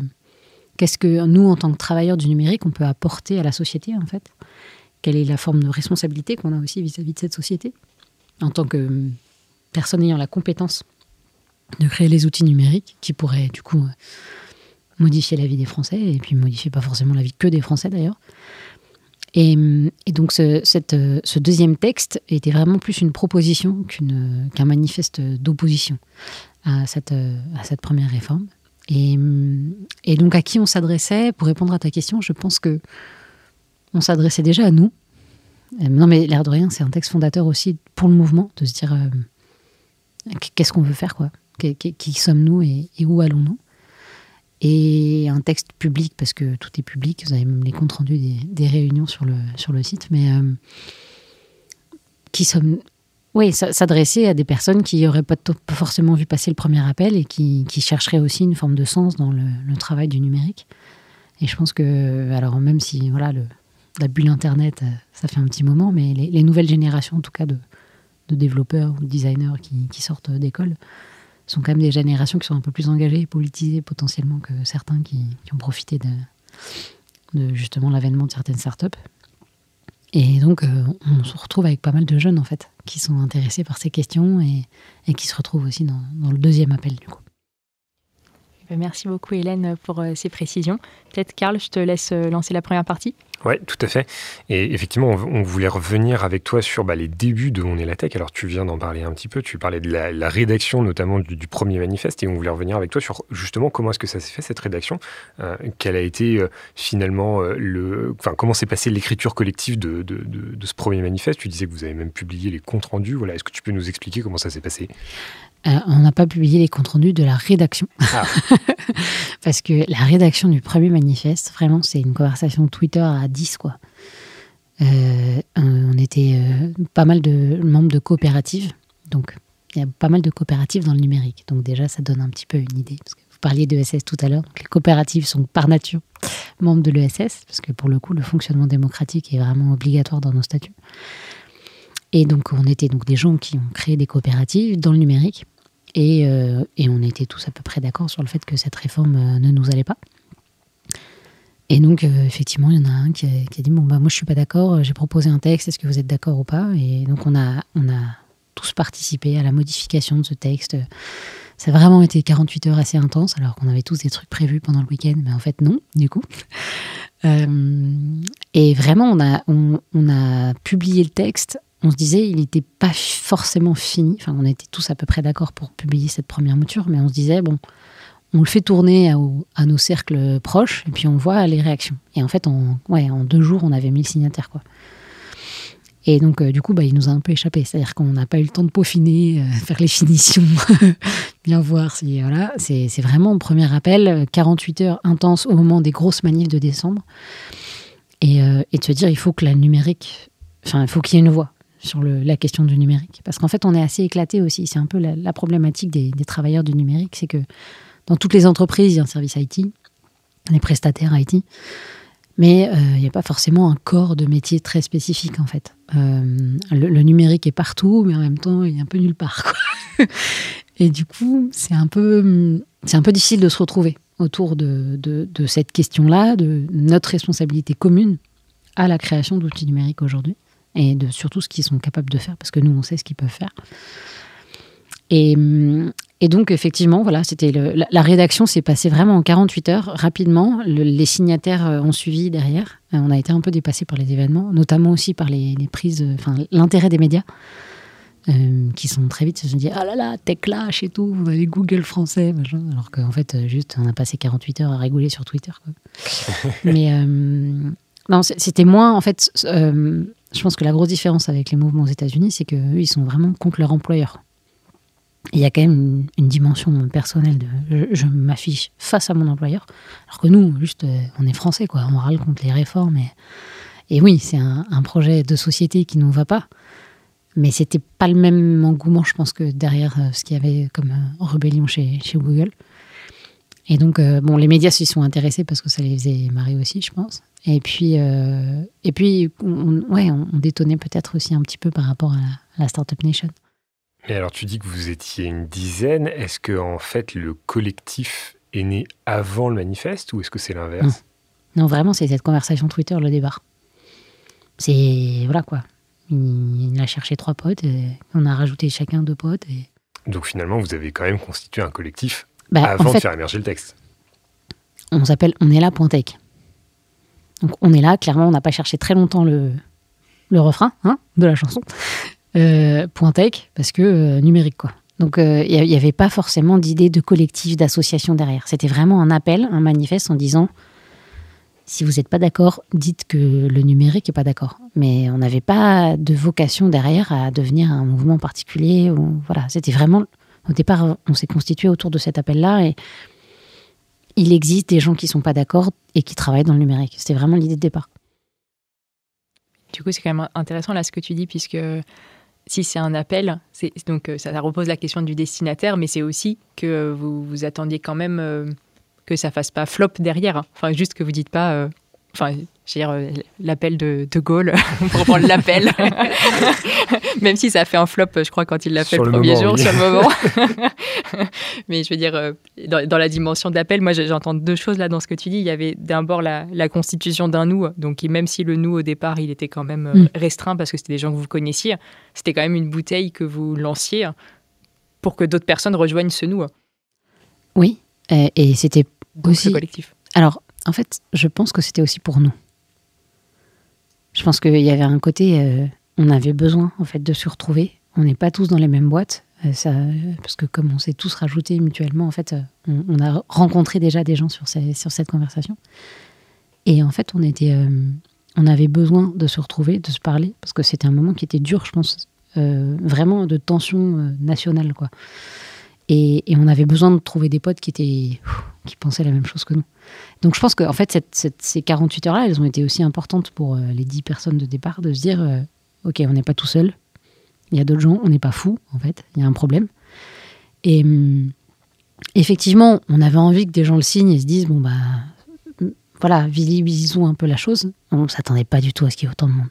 qu'est-ce que nous, en tant que travailleurs du numérique, on peut apporter à la société, en fait? Quelle est la forme de responsabilité qu'on a aussi vis-à-vis -vis de cette société, en tant que personne ayant la compétence de créer les outils numériques qui pourraient, du coup, modifier la vie des Français, et puis modifier pas forcément la vie que des Français, d'ailleurs. Et, donc ce, ce, deuxième texte était vraiment plus une proposition qu'un manifeste d'opposition à cette, première réforme. Et, donc à qui on s'adressait? Pour répondre à ta question, je pense que on s'adressait déjà à nous. Euh, non mais l'air de rien, c'est un texte fondateur aussi pour le mouvement, de se dire euh, qu'est-ce qu'on veut faire, quoi? Qui sommes-nous et où allons-nous? Et un texte public, parce que tout est public, vous avez même les comptes rendus des, réunions sur le, site, mais euh, qui sommes. S'adresser à des personnes qui n'auraient pas, forcément vu passer le premier appel et qui, chercheraient aussi une forme de sens dans le, travail du numérique. Et je pense que, alors même si voilà, le, la bulle Internet, euh, ça fait un petit moment, mais les, nouvelles générations, en tout cas, de, développeurs ou de designers qui sortent d'école, sont quand même des générations qui sont un peu plus engagées et politisées potentiellement que certains qui, ont profité de, justement l'avènement de certaines startups. Et donc, euh, on se retrouve avec pas mal de jeunes, en fait, qui sont intéressés par ces questions et, qui se retrouvent aussi dans, dans, le deuxième appel, du coup. Eh ben, merci beaucoup, Hélène, pour euh, ces précisions. Peut-être, Karl, je te laisse euh, lancer la première partie. Oui, tout à fait. Et effectivement, on, voulait revenir avec toi sur bah, les débuts de On est la tech. Alors, tu viens d'en parler un petit peu. Tu parlais de la, rédaction, notamment du, premier manifeste. Et on voulait revenir avec toi sur justement comment est-ce que ça s'est fait, cette rédaction? Euh, quelle a été euh, finalement euh, le. Enfin, comment s'est passée l'écriture collective de, de, de, ce premier manifeste? Tu disais que vous avez même publié les comptes rendus. Voilà, est-ce que tu peux nous expliquer comment ça s'est passé? Euh, on n'a pas publié les comptes rendus de la rédaction. Ah. Parce que la rédaction du premier manifeste, vraiment, c'est une conversation Twitter à 10, quoi. Euh, on était euh, pas mal de membres de coopératives. Donc, il y a pas mal de coopératives dans le numérique. Donc, déjà, ça donne un petit peu une idée. Parce que vous parliez de l'ESS tout à l'heure. les coopératives sont par nature membres de l'ESS. Parce que pour le coup, le fonctionnement démocratique est vraiment obligatoire dans nos statuts. Et donc, on était donc des gens qui ont créé des coopératives dans le numérique. Et, euh, et on était tous à peu près d'accord sur le fait que cette réforme euh, ne nous allait pas. Et donc, euh, effectivement, il y en a un qui a, dit Bon, bah, moi, je suis pas d'accord, j'ai proposé un texte, est-ce que vous êtes d'accord ou pas? Et donc, on a, on a tous participé à la modification de ce texte. Ça a vraiment été 48 heures assez intenses, alors qu'on avait tous des trucs prévus pendant le week-end, mais en fait, non, du coup. et vraiment, on a, on a publié le texte on se disait il n'était pas forcément fini. Enfin, on était tous à peu près d'accord pour publier cette première mouture, mais on se disait bon, on le fait tourner à, nos cercles proches et puis on voit les réactions. Et en fait, en, ouais, en deux jours, on avait 1000 signataires, quoi. Et donc, euh, du coup, bah, il nous a un peu échappé. C'est-à-dire qu'on n'a pas eu le temps de peaufiner, euh, faire les finitions, bien voir si. Voilà, c'est vraiment premier appel, 48 heures intenses au moment des grosses manifs de décembre. Euh, et de se dire, il faut que la numérique. Enfin, il faut qu'il y ait une voix sur la question du numérique. Parce qu'en fait, on est assez éclaté aussi. C'est un peu la, problématique des, travailleurs du numérique, c'est que dans toutes les entreprises, il y a un service IT, des prestataires IT, mais euh, il n'y a pas forcément un corps de métier très spécifique, en fait. Euh, le, numérique est partout, mais en même temps, il est un peu nulle part. Et du coup, c'est un, peu, un peu difficile de se retrouver autour de cette question-là, de notre responsabilité commune à la création d'outils numériques aujourd'hui et de surtout ce qu'ils sont capables de faire, parce que nous, on sait ce qu'ils peuvent faire. Et, et donc, effectivement, voilà, c'était la, rédaction s'est passée vraiment en 48 heures, rapidement. les signataires euh, ont suivi derrière. Euh, on a été un peu dépassé par les événements, notamment aussi par les, prises, enfin, l'intérêt des médias. Euh, qui sont très vite se sont dit ah là là tech et tout vous avez Google français alors qu'en fait juste on a passé 48 heures à rigoler sur Twitter quoi. mais non c'était moins en fait je pense que la grosse différence avec les mouvements aux États-Unis, c'est qu'eux, ils sont vraiment contre leur employeur. Il y a quand même une, dimension personnelle de je, m'affiche face à mon employeur, alors que nous, juste, euh, on est français, quoi. On râle contre les réformes. Et, oui, c'est un, projet de société qui ne nous va pas. Mais c'était pas le même engouement, je pense, que derrière euh, ce qu'il y avait comme euh, rébellion chez, chez Google. Et donc, bon, les médias s'y sont intéressés parce que ça les faisait marrer aussi, je pense. Et puis, et puis on, ouais, on, détonnait peut-être aussi un petit peu par rapport à la, à la Startup Nation. Mais alors, tu dis que vous étiez une dizaine. Est-ce que, en fait, le collectif est né avant le manifeste ou est-ce que c'est l'inverse? Non. vraiment, c'est cette conversation Twitter, le départ. C'est. Voilà quoi. Il, a cherché trois potes, et on a rajouté chacun deux potes. Et... Donc finalement, vous avez quand même constitué un collectif bah, avant de faire émerger le texte. On s'appelle On est là. Donc on est là, clairement, on n'a pas cherché très longtemps le, le refrain hein, de la chanson. Euh, Tech, parce que euh, numérique, quoi. Donc, euh, il n'y avait pas forcément d'idée de collectif, d'association derrière. C'était vraiment un appel, un manifeste en disant si vous n'êtes pas d'accord, dites que le numérique n'est pas d'accord. Mais on n'avait pas de vocation derrière à devenir un mouvement particulier. Voilà, c'était vraiment. Au départ, on s'est constitué autour de cet appel-là et il existe des gens qui sont pas d'accord et qui travaillent dans le numérique. C'était vraiment l'idée de départ. Du coup, c'est quand même intéressant là ce que tu dis, puisque si c'est un appel, donc euh, ça, repose la question du destinataire, mais c'est aussi que vous vous attendiez quand même euh, que ça fasse pas flop derrière. Hein. Enfin, juste que vous dites pas, euh, enfin, je veux dire, euh, l'appel de De Gaulle, pour prendre l'appel. Même si ça a fait un flop, je crois, quand il l'a fait le, premier jour, sur le moment. Mais je veux dire, euh, dans, la dimension d'appel, moi, j'entends deux choses là dans ce que tu dis. Il y avait d'un bord la, constitution d'un nous, donc même si le nous, au départ, il était quand même mm. restreint parce que c'était des gens que vous connaissiez, c'était quand même une bouteille que vous lanciez pour que d'autres personnes rejoignent ce nous. Oui, et c'était aussi... collectif. Alors, en fait, je pense que c'était aussi pour nous. Je pense qu'il y avait un côté, euh, on avait besoin en fait de se retrouver. On n'est pas tous dans les mêmes boîtes, euh, parce que comme on s'est tous rajoutés mutuellement, en fait, euh, on, a rencontré déjà des gens sur, sur cette conversation. Et en fait, on était, on avait besoin de se retrouver, de se parler, parce que c'était un moment qui était dur, je pense, vraiment de tension nationale, quoi. Et, on avait besoin de trouver des potes qui étaient qui pensaient la même chose que nous. Donc je pense que en fait ces 48 heures-là, elles ont été aussi importantes pour euh, les 10 personnes de départ de se dire euh, ok, on n'est pas tout seul, il y a d'autres gens, on n'est pas fou en fait, il y a un problème. Et hum, effectivement, on avait envie que des gens le signent et se disent bon bah voilà, visibilisons un peu la chose. On s'attendait pas du tout à ce qu'il y ait autant de monde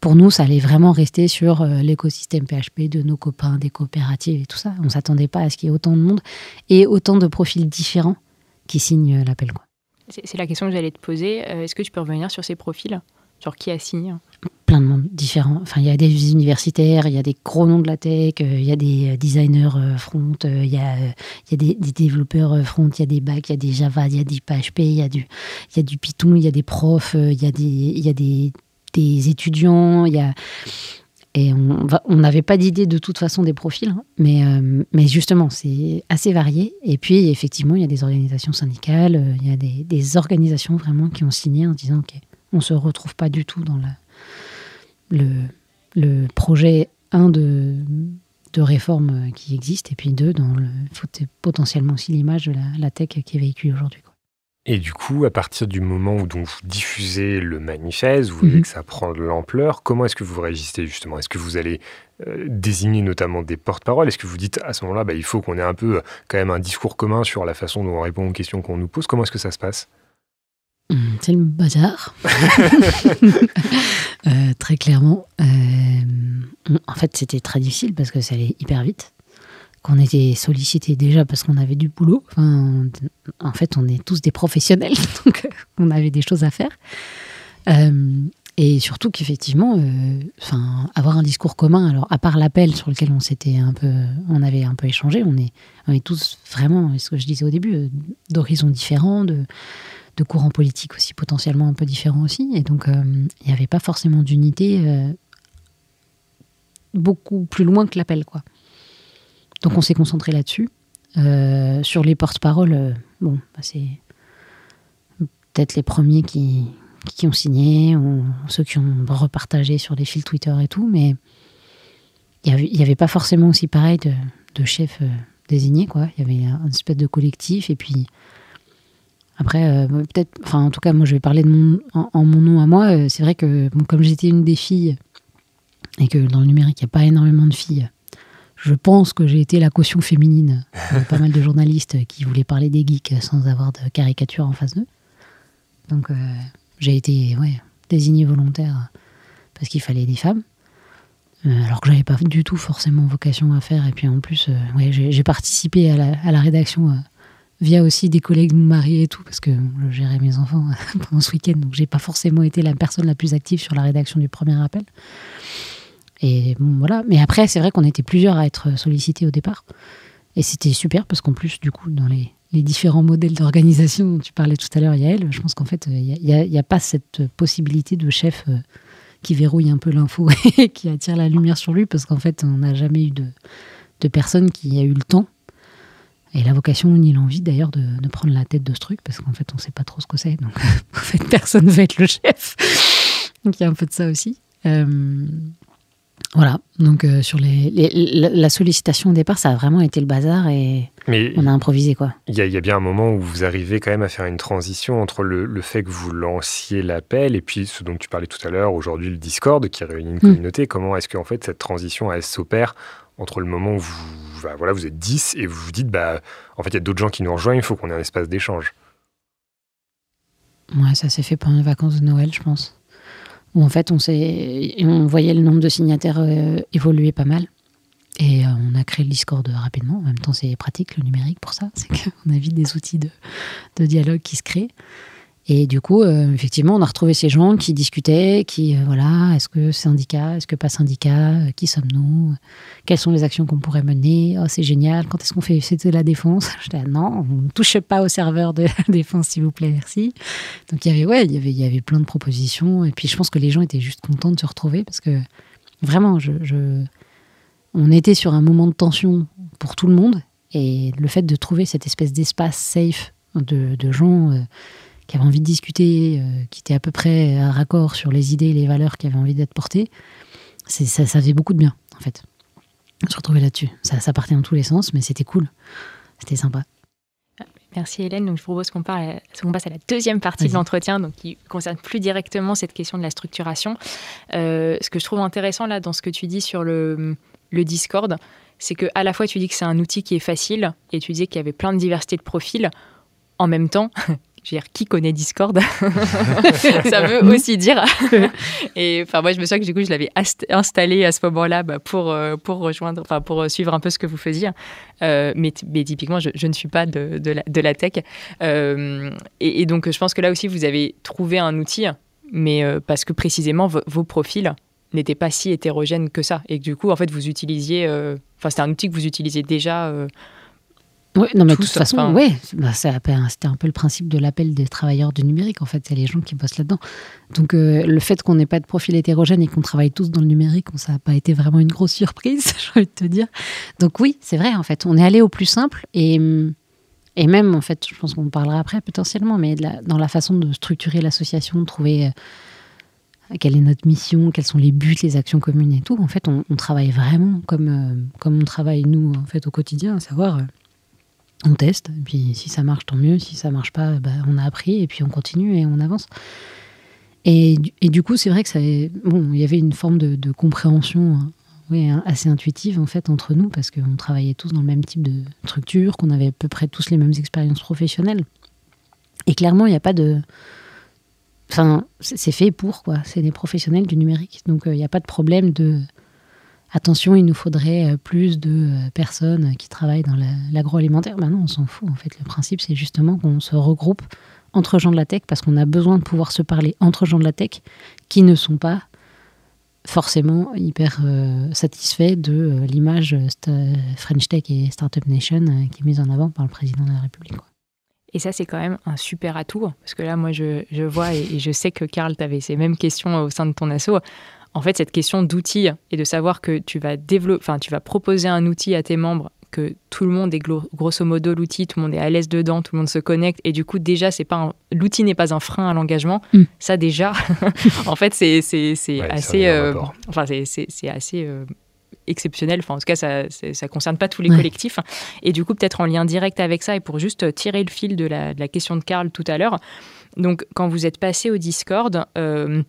pour nous, ça allait vraiment rester sur euh, l'écosystème PHP de nos copains, des coopératives et tout ça. On ne s'attendait pas à ce qu'il y ait autant de monde et autant de profils différents qui signent euh, l'appel. C'est la question que j'allais te poser. Euh, est-ce que tu peux revenir sur ces profils Sur qui a signé Plein de monde différents. Enfin, il y a des universitaires, il y a des gros noms de la tech, il y a des designers front, il y a, y a des, développeurs front, il y a des bacs, il y a des Java, il y a du PHP, il y a du, il y a du Python, il y a des profs, il y a des, il y a des des étudiants, il y a... Et on n'avait pas d'idée de toute façon des profils, hein, mais, euh, mais justement, c'est assez varié. Et puis, effectivement, il y a des organisations syndicales, euh, il y a des, organisations vraiment qui ont signé en disant qu'on on ne se retrouve pas du tout dans le, le projet, un, de, de réforme qui existe, et puis deux, dans le, potentiellement aussi l'image de la, la, tech qui est véhiculée aujourd'hui. Et du coup, à partir du moment où donc vous diffusez le manifeste, vous voyez mhm. que ça prend de l'ampleur, comment est-ce que vous réagissez justement? Est-ce que vous allez euh, désigner notamment des porte-paroles? Est-ce que vous dites à ce moment-là, bah, il faut qu'on ait un peu quand même un discours commun sur la façon dont on répond aux questions qu'on nous pose? Comment est-ce que ça se passe? Hum, c'est le bazar, euh, très clairement. Euh, en fait, c'était très difficile parce que ça allait hyper vite qu'on était sollicité déjà parce qu'on avait du boulot. En fait, on est tous des professionnels, donc on avait des choses à faire. Euh, et surtout qu'effectivement, euh, avoir un discours commun, alors à part l'appel sur lequel on s'était un peu, on avait un peu échangé, on est, tous vraiment, ce que je disais au début, euh, d'horizons différents, de courants politiques aussi potentiellement un peu différents aussi, et donc il n'y avait pas forcément d'unité beaucoup plus loin que l'appel, quoi. Donc on s'est concentré là-dessus. Euh, sur les porte-paroles, euh, bon, bah, c'est peut-être les premiers qui, qui ont signé, ou ceux qui ont repartagé sur des fils Twitter et tout, mais il n'y avait, pas forcément aussi pareil de, de chef euh, désigné, quoi. Il y avait un espèce de collectif, et puis après, peut-être, enfin en tout cas, moi je vais parler de mon, en, mon nom à moi, c'est vrai que comme j'étais une des filles, et que dans le numérique, il n'y a pas énormément de filles, je pense que j'ai été la caution féminine de pas mal de journalistes qui voulaient parler des geeks sans avoir de caricature en face d'eux. Donc euh, j'ai été désignée volontaire parce qu'il fallait des femmes. Euh, alors que j'avais pas du tout forcément vocation à faire. Et puis en plus, euh, j'ai participé à la, à la rédaction via aussi des collègues de mon mari et tout, parce que je gérais mes enfants pendant ce week-end, donc j'ai pas forcément été la personne la plus active sur la rédaction du premier appel. Voilà. Mais après, c'est vrai qu'on était plusieurs à être sollicités au départ. Et c'était super parce qu'en plus, du coup, dans les, différents modèles d'organisation dont tu parlais tout à l'heure, Yael, je pense qu'en fait, il n'y a, pas cette possibilité de chef euh, qui verrouille un peu l'info et qui attire la lumière sur lui parce qu'en fait, on n'a jamais eu de, de personne qui a eu le temps et la vocation ni l'envie d'ailleurs de, prendre la tête de ce truc parce qu'en fait, on ne sait pas trop ce que c'est. Donc, en fait, personne ne veut être le chef. Donc, il y a un peu de ça aussi. Euh, voilà, donc euh, sur les, la sollicitation au départ, ça a vraiment été le bazar et on a improvisé quoi. Il y, a bien un moment où vous arrivez quand même à faire une transition entre le, fait que vous lanciez l'appel et puis ce dont tu parlais tout à l'heure, aujourd'hui le Discord qui réunit une hmm. communauté. Comment est-ce qu'en fait cette transition elle s'opère entre le moment où vous, bah, voilà, vous êtes 10 et vous vous dites, bah, en fait il y a d'autres gens qui nous rejoignent, il faut qu'on ait un espace d'échange Ouais, ça s'est fait pendant les vacances de Noël, je pense où en fait on, voyait le nombre de signataires euh, évoluer pas mal. Et euh, on a créé le Discord rapidement. En même temps, c'est pratique le numérique pour ça. C'est qu'on a vite des outils de, dialogue qui se créent. Et du coup, euh, effectivement, on a retrouvé ces gens qui discutaient, qui, euh, voilà, est-ce que syndicat, est-ce que pas syndicat, euh, qui sommes-nous, quelles sont les actions qu'on pourrait mener, oh, c'est génial, quand est-ce qu'on fait c'était la défense? Je dis, non, on ne touche pas au serveur de la défense, s'il vous plaît, merci. Donc il y avait, ouais, y avait, y avait plein de propositions. Et puis je pense que les gens étaient juste contents de se retrouver parce que vraiment, on était sur un moment de tension pour tout le monde. Et le fait de trouver cette espèce d'espace safe de, de gens qui avaient envie de discuter, euh, qui étaient à peu près à raccord sur les idées et les valeurs qui avaient envie d'être portées, ça, ça faisait beaucoup de bien, en fait. Se retrouver là-dessus. Ça, ça partait dans tous les sens, mais c'était cool. C'était sympa. Merci Hélène. Donc je propose qu'on passe à la deuxième partie de l'entretien, donc qui concerne plus directement cette question de la structuration. Euh, ce que je trouve intéressant là dans ce que tu dis sur le, le Discord, c'est que à la fois tu dis que c'est un outil qui est facile et tu disais qu'il y avait plein de diversité de profils. En même temps, je veux dire, qui connaît Discord Ça veut aussi dire. et enfin, moi, je me souviens que du coup, je l'avais installé à ce moment-là bah, pour, euh, pour rejoindre, enfin, pour euh, suivre un peu ce que vous faisiez. Euh, mais, mais, typiquement, je, ne suis pas de, de, la, de la, tech. et, donc, je pense que là aussi, vous avez trouvé un outil, mais parce que précisément, vos profils n'étaient pas si hétérogènes que ça. Et que du coup, en fait, vous utilisiez. Enfin, c'était un outil que vous utilisiez déjà oui, non, mais de toute façon, oui, bah, c'était un peu le principe de l'appel des travailleurs du numérique, en fait, c'est les gens qui bossent là-dedans. Donc, euh, le fait qu'on n'ait pas de profil hétérogène et qu'on travaille tous dans le numérique, ça n'a pas été vraiment une grosse surprise, j'ai envie de te dire. Donc, oui, c'est vrai, en fait, on est allé au plus simple et, et même, en fait, je pense qu'on parlera après potentiellement, mais dans la façon de structurer l'association, de trouver euh, quelle est notre mission, quels sont les buts, les actions communes et tout. En fait, on, travaille vraiment comme, euh, comme on travaille nous, en fait, au quotidien, à savoir on teste, et puis si ça marche, tant mieux. Si ça marche pas, bah, on a appris, et puis on continue et on avance. Et, et du coup, c'est vrai que ça, bon, il y avait une forme de, compréhension hein, oui, hein, assez intuitive en fait entre nous, parce qu'on travaillait tous dans le même type de structure, qu'on avait à peu près tous les mêmes expériences professionnelles. Et clairement, il n'y a pas de. Enfin, c'est fait pour quoi. C'est des professionnels du numérique, donc euh, il n'y a pas de problème de attention, il nous faudrait euh, plus de euh, personnes qui travaillent dans l'agroalimentaire. Ben non, on s'en fout. En fait, le principe, c'est justement qu'on se regroupe entre gens de la tech parce qu'on a besoin de pouvoir se parler entre gens de la tech qui ne sont pas forcément hyper euh, satisfaits de l'image French Tech et Startup Nation qui est mise en avant par le président de la République. Et ça, c'est quand même un super atout, parce que là, moi, je, vois et, je sais que Karl, tu avais ces mêmes questions au sein de ton asso en fait, cette question d'outils et de savoir que tu vas développer, enfin, tu vas proposer un outil à tes membres que tout le monde est grosso modo l'outil, tout le monde est à l'aise dedans, tout le monde se connecte et du coup déjà c'est pas l'outil n'est pas un frein à l'engagement. Mm. Ça déjà, en fait c'est c'est assez, euh, enfin c'est assez euh, exceptionnel. Enfin, en tout cas, ça ne concerne pas tous les collectifs. Et du coup, peut-être en lien direct avec ça, et pour juste tirer le fil de la, question de Karl tout à l'heure. Donc, quand vous êtes passé au Discord, euh,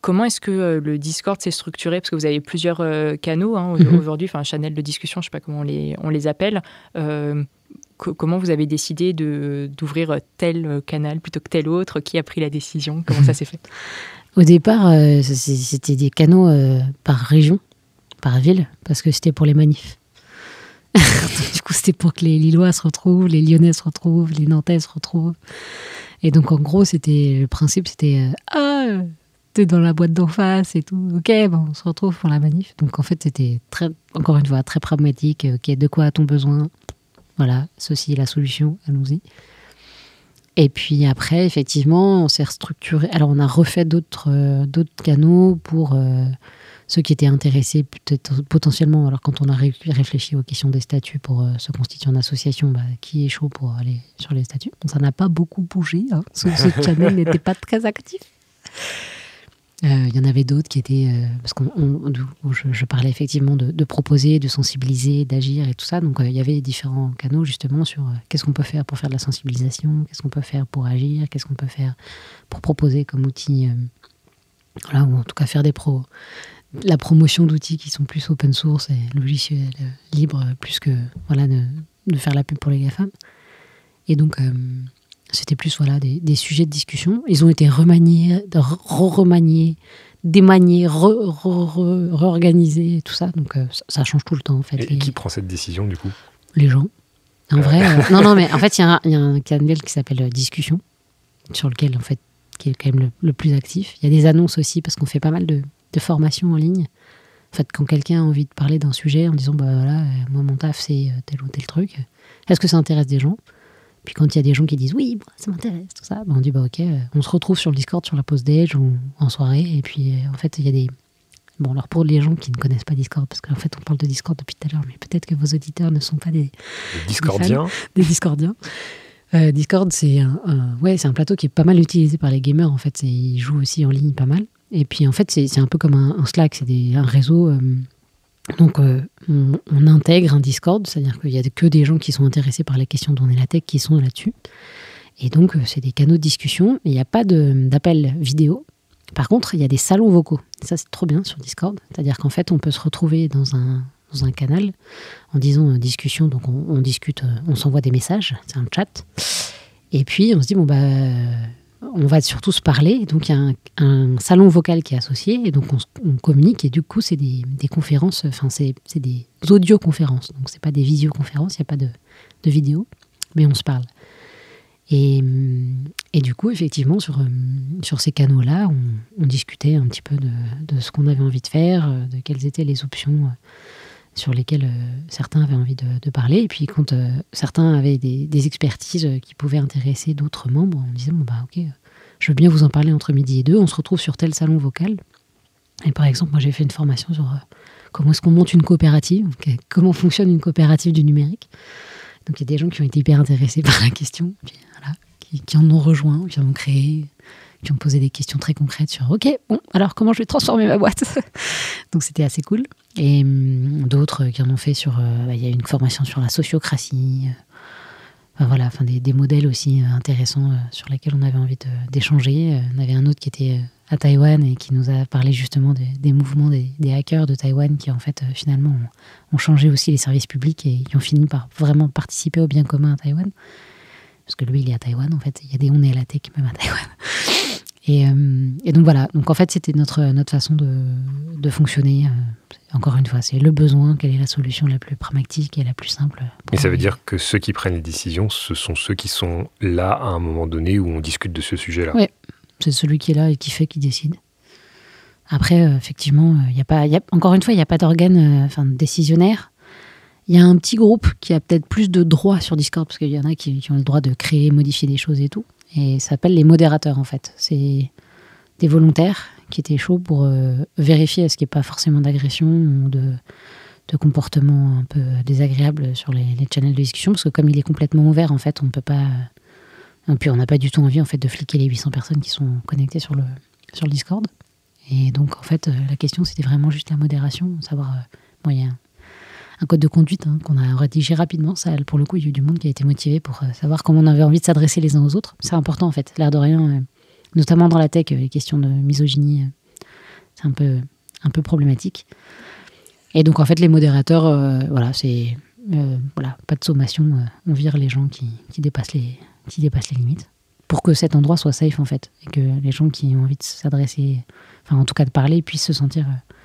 comment est-ce que le Discord s'est structuré? Parce que vous avez plusieurs canaux hein, mhm. aujourd'hui, enfin, channel de discussion, je ne sais pas comment on les, on les appelle. comment vous avez décidé d'ouvrir tel canal plutôt que tel autre? Qui a pris la décision? Comment ça s'est fait? Au départ, c'était des canaux par région, par ville, parce que c'était pour les manifs. du coup, c'était pour que les Lillois se retrouvent, les Lyonnais se retrouvent, les Nantais se retrouvent. Et donc, en gros, c'était le principe, c'était euh, ah, t'es dans la boîte d'en face et tout. Ok, bon, on se retrouve pour la manif. Donc, en fait, c'était très, encore une fois, très pragmatique. Ok, de quoi a-t-on besoin? Voilà, ceci est la solution. Allons-y. Et puis après, effectivement, on s'est restructuré. Alors, on a refait d'autres euh, d'autres canaux pour euh, ceux qui étaient intéressés peut-être potentiellement, alors quand on a réfléchi aux questions des statuts pour euh, se constituer en association, bah, qui est chaud pour aller sur les statuts? Ça n'a pas beaucoup bougé, hein. ce, channel n'était pas très actif. Euh, il y en avait d'autres qui étaient euh, parce que je, parlais effectivement de, proposer, de sensibiliser, d'agir et tout ça. Donc il y avait différents canaux justement sur qu'est-ce qu'on peut faire pour faire de la sensibilisation, qu'est-ce qu'on peut faire pour agir, qu'est-ce qu'on peut faire pour proposer comme outil, voilà, ou en tout cas faire des pros, la promotion d'outils qui sont plus open source et logiciels libres, plus que voilà, de, faire la pub pour les GAFAM. Et donc, euh, c'était plus voilà, des, sujets de discussion. Ils ont été remaniés, re-remaniés, démaniés, réorganisés, tout ça. Donc, euh, ça, change tout le temps, en fait. Et qui prend cette décision, du coup? Les gens. En vrai, euh, non, non, mais en fait, il y, a un canal qui s'appelle Discussion, sur lequel, en fait, qui est quand même le, le plus actif. Il y a des annonces aussi, parce qu'on fait pas mal de, de formation en ligne. En fait, quand quelqu'un a envie de parler d'un sujet en disant, bah voilà, euh, moi mon taf c'est euh, tel ou tel truc, est-ce que ça intéresse des gens? Puis quand il y a des gens qui disent, oui, ça m'intéresse, tout ça, bah, on dit, bah ok, euh, on se retrouve sur le Discord, sur la pause déj ou en soirée. Et puis en fait, il y a des. Bon, alors pour les gens qui ne connaissent pas Discord, parce qu'en fait on parle de Discord depuis tout à l'heure, mais peut-être que vos auditeurs ne sont pas des. Des Discordiens. Des, Discordiens. Discord, c'est un, ouais, c'est un plateau qui est pas mal utilisé par les gamers. En fait, il joue aussi en ligne pas mal. Et puis en fait, c'est un peu comme un, Slack, c'est un réseau. Euh, donc euh, on, intègre un Discord, c'est-à-dire qu'il n'y a que des gens qui sont intéressés par les questions dont on est la tech qui sont là-dessus. Et donc euh, c'est des canaux de discussion. Il n'y a pas d'appel vidéo. Par contre, il y a des salons vocaux. ça, c'est trop bien sur Discord. C'est-à-dire qu'en fait, on peut se retrouver dans un, dans un canal en disant discussion. Donc on, on discute, on s'envoie des messages, c'est un chat. Et puis on se dit, bon, bah on va surtout se parler. Donc, il y a un, salon vocal qui est associé. Et donc, on, communique. Et du coup, c'est des, conférences, enfin, c'est des audioconférences. Donc, c'est pas des visioconférences, il n'y a pas de, vidéo, mais on se parle. Et, du coup, effectivement, sur, sur ces canaux-là, on, discutait un petit peu de, ce qu'on avait envie de faire, de quelles étaient les options sur lesquelles certains avaient envie de, parler. Et puis, quand certains avaient des, expertises qui pouvaient intéresser d'autres membres, on disait, bon, bah, ok, je veux bien vous en parler entre midi et deux, on se retrouve sur tel salon vocal. Et par exemple, moi j'ai fait une formation sur euh, comment est-ce qu'on monte une coopérative, comment fonctionne une coopérative du numérique. Donc il y a des gens qui ont été hyper intéressés par la question, qui, en ont rejoint, qui en ont créé, qui ont posé des questions très concrètes sur OK, bon, alors comment je vais transformer ma boîte? Donc c'était assez cool. Et hum, d'autres qui en ont fait sur. Euh, bah, il y a une formation sur la sociocratie, voilà, enfin des, modèles aussi euh, intéressants euh, sur lesquels on avait envie d'échanger. Euh, on avait un autre qui était à Taïwan et qui nous a parlé justement des, mouvements des, hackers de Taïwan qui en fait finalement ont, changé aussi les services publics et qui ont fini par vraiment participer au bien commun à Taïwan. Parce que lui, il est à Taïwan en fait. Il y a des on est à la tech même à Taïwan. Et, et, donc voilà, donc en fait c'était notre, notre façon de, de fonctionner. Encore une fois, c'est le besoin, quelle est la solution la plus pragmatique et la plus simple. Et ça veut dire que ceux qui prennent les décisions, ce sont ceux qui sont là à un moment donné où on discute de ce sujet-là. Oui, c'est celui qui est là et qui fait, qui décide. Après, euh, effectivement, il euh, a pas, encore une fois, il n'y a pas d'organe euh, décisionnaire. Il y a un petit groupe qui a peut-être plus de droits sur Discord, parce qu'il y en a qui, qui, ont le droit de créer, modifier des choses et tout. Et ça s'appelle les modérateurs, en fait. C'est des volontaires qui était chaud pour euh, vérifier est-ce qu'il n'y a pas forcément d'agression ou de, de comportement un peu désagréable sur les, channels de discussion, parce que comme il est complètement ouvert, en fait, on ne peut pas. Et puis on n'a pas du tout envie en fait de fliquer les 800 personnes qui sont connectées sur le, sur le Discord. Et donc en fait, euh, la question c'était vraiment juste la modération, savoir. Euh, a un, code de conduite hein, qu'on a rédigé rapidement. Pour le coup, il y a eu du monde qui a été motivé pour savoir comment on avait envie de s'adresser les uns aux autres. C'est important en fait, l'air de rien notamment dans la tech, les questions de misogynie, c'est un peu, un peu problématique. Et donc, en fait, les modérateurs, euh, voilà, c'est euh, voilà, pas de sommation. euh, on vire les gens qui, qui, dépassent les, qui dépassent les limites. Pour que cet endroit soit safe, en fait. Et que les gens qui ont envie de s'adresser, enfin, en tout cas de parler, puissent se sentir euh,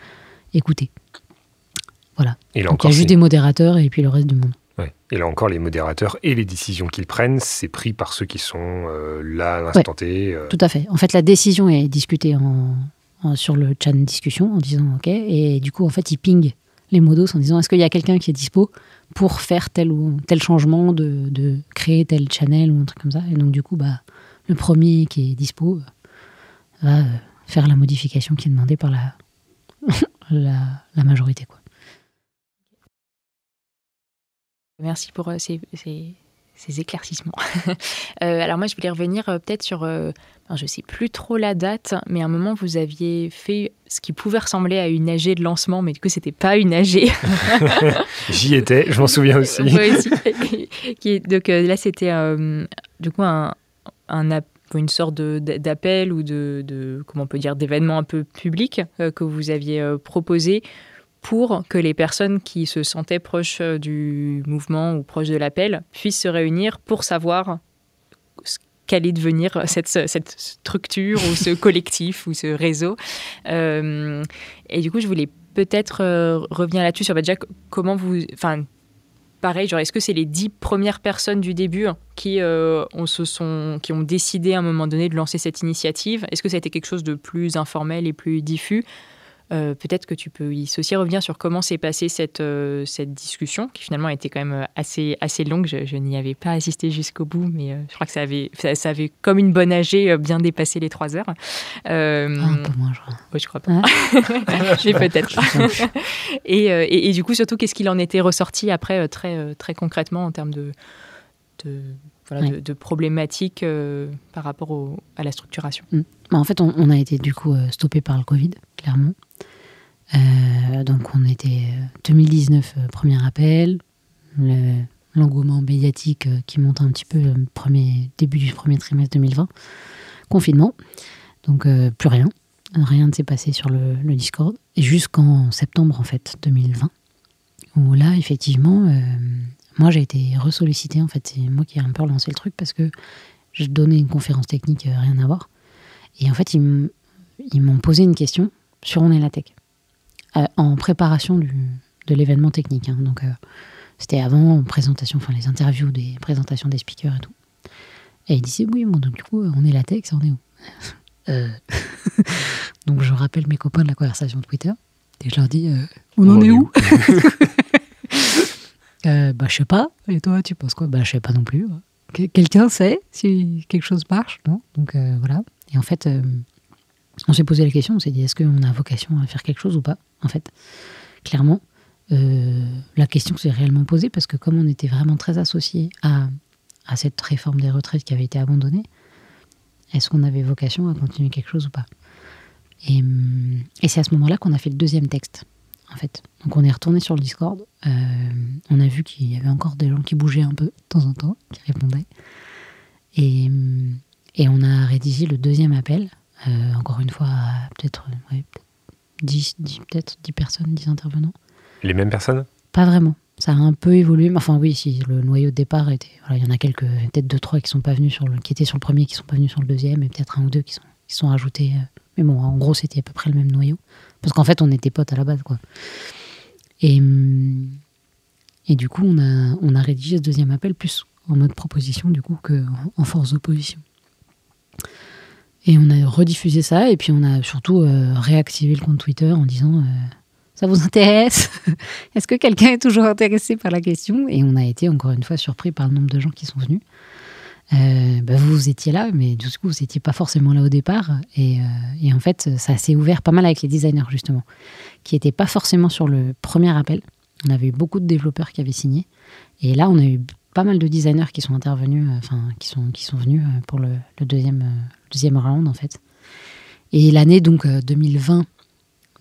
écoutés. Voilà. Et là Donc, il y a juste des modérateurs et puis le reste du monde. ouais. Et là encore, les modérateurs et les décisions qu'ils prennent, c'est pris par ceux qui sont euh, là à l'instant T. euh, Tout à fait. En fait, la décision est discutée en, en- sur le chat discussion en disant OK. Et du coup, en fait, ils pingent les modos en disant est-ce qu'il y a quelqu'un qui est dispo pour faire tel ou tel changement, de, de créer tel channel ou un truc comme ça? Et donc, du coup, bah, le premier qui est dispo euh, va faire la modification qui est demandée par la, la, la majorité. Quoi. Merci pour euh, ces, ces- ces éclaircissements. Euh, alors moi, je voulais revenir euh, peut-être sur, euh, je sais plus trop la date, mais à un moment, vous aviez fait ce qui pouvait ressembler à une AG de lancement, mais du coup, c'était pas une AG. J'y étais, je m'en souviens aussi. Aussi. Donc là, c'était du coup un, un app- une sorte d'appel ou de, de- comment on peut dire d'événement un peu public que vous aviez proposé pour que les personnes qui se sentaient proches euh, du mouvement ou proches de l'appel puissent se réunir pour savoir ce qu'allait devenir cette, cette structure ou ce collectif ou ce réseau. Euh, et du coup, je voulais peut-être euh, revenir là-dessus sur bah, déjà comment vous, enfin pareil, genre est-ce que c'est les dix premières personnes du début qui, euh, ont, se sont, qui ont décidé à un moment donné de lancer cette initiative? Est-ce que ça a été quelque chose de plus informel et plus diffus? Euh, Peut-être que tu peux y aussi revenir sur comment s'est passée cette, euh, cette discussion, qui finalement a été quand même assez, assez longue. Je, je n'y avais pas assisté jusqu'au bout, mais euh, je crois que ça avait, ça, ça avait, comme une bonne euh, bien dépassé les trois heures. Euh, Ah, un peu moins, je crois. oui, je crois pas. J'ai peut-être et, euh, et, et du coup, surtout, qu'est-ce qu'il en était ressorti après, euh, très, euh, très concrètement, en termes de, de, voilà, Ouais. de, de problématiques euh, par rapport au- à la structuration? Bah, en fait, on, on a été du coup euh, stoppé par le Covid, clairement. Euh, donc, on était euh, 2019, euh, premier appel, le- l'engouement médiatique euh, qui monte un petit peu le début du premier trimestre 2020, confinement. Donc, euh, plus rien. Rien ne s'est passé sur le, le Discord. Jusqu'en septembre, en fait, 2020, où là, effectivement, euh, moi, j'ai été ressollicité. En fait, c'est moi qui ai un peu relancé le truc parce que je donnais une conférence technique, euh, rien à voir. Et en fait, ils m'ont posé une question sur On est la tech, euh, en préparation du, de l'événement technique. hein. Donc, euh, c'était avant, en présentation, enfin les interviews des présentations des speakers et tout. Et ils disaient, oui, bon, donc du coup, On est la tech, ça en est où? Euh, Donc, je rappelle mes copains de la conversation Twitter. Et je leur dis, euh, on en est où? Euh, Bah, je sais pas. Et toi, tu penses quoi? Bah, je sais pas non plus. Que- Quelqu'un sait si quelque chose marche Non? Donc, euh, voilà. Et en fait, euh, on s'est posé la question, on s'est dit, est-ce qu'on a vocation à faire quelque chose ou pas En fait, clairement, euh, la question s'est réellement posée parce que comme on était vraiment très associés à, cette réforme des retraites qui avait été abandonnée, est-ce qu'on avait vocation à continuer quelque chose ou pas? Et, hum, et c'est à ce moment-là qu'on a fait le deuxième texte, en fait. Donc on est retourné sur le Discord, euh, on a vu qu'il y avait encore des gens qui bougeaient un peu de temps en temps, qui répondaient. Et on a rédigé le deuxième appel, euh, encore une fois, peut-être euh, ouais, peut-être 10, 10 peut-être 10 personnes, 10 intervenants. Les mêmes personnes? Pas vraiment. Ça a un peu évolué. mais Enfin, oui, si le noyau de départ était. Voilà, il y en a quelques, peut-être deux, trois qui sont pas venus sur le, qui étaient sur le premier, qui sont pas venus sur le deuxième, et peut-être un ou deux qui sont, qui sont rajoutés. euh. Mais bon, en gros, c'était à peu près le même noyau. Parce qu'en fait, on était potes à la base, quoi. Et, hum, et du coup, on a, on a rédigé ce deuxième appel plus en mode proposition, du coup, qu'en en force d'opposition. Et on a rediffusé ça, et puis on a surtout euh, réactivé le compte Twitter en disant euh, Ça vous intéresse? Est-ce que quelqu'un est toujours intéressé par la question? Et on a été encore une fois surpris par le nombre de gens qui sont venus. Euh, bah, vous, étiez là, mais du coup, vous n'étiez pas forcément là au départ. Et, et en fait, ça s'est ouvert pas mal avec les designers, justement, qui n'étaient pas forcément sur le premier appel. On avait eu beaucoup de développeurs qui avaient signé. Et là, on a eu pas mal de designers qui sont intervenus, enfin, qui, sont, qui sont venus pour le, le deuxième, deuxième round, en fait. Et l'année, donc, euh, 2020,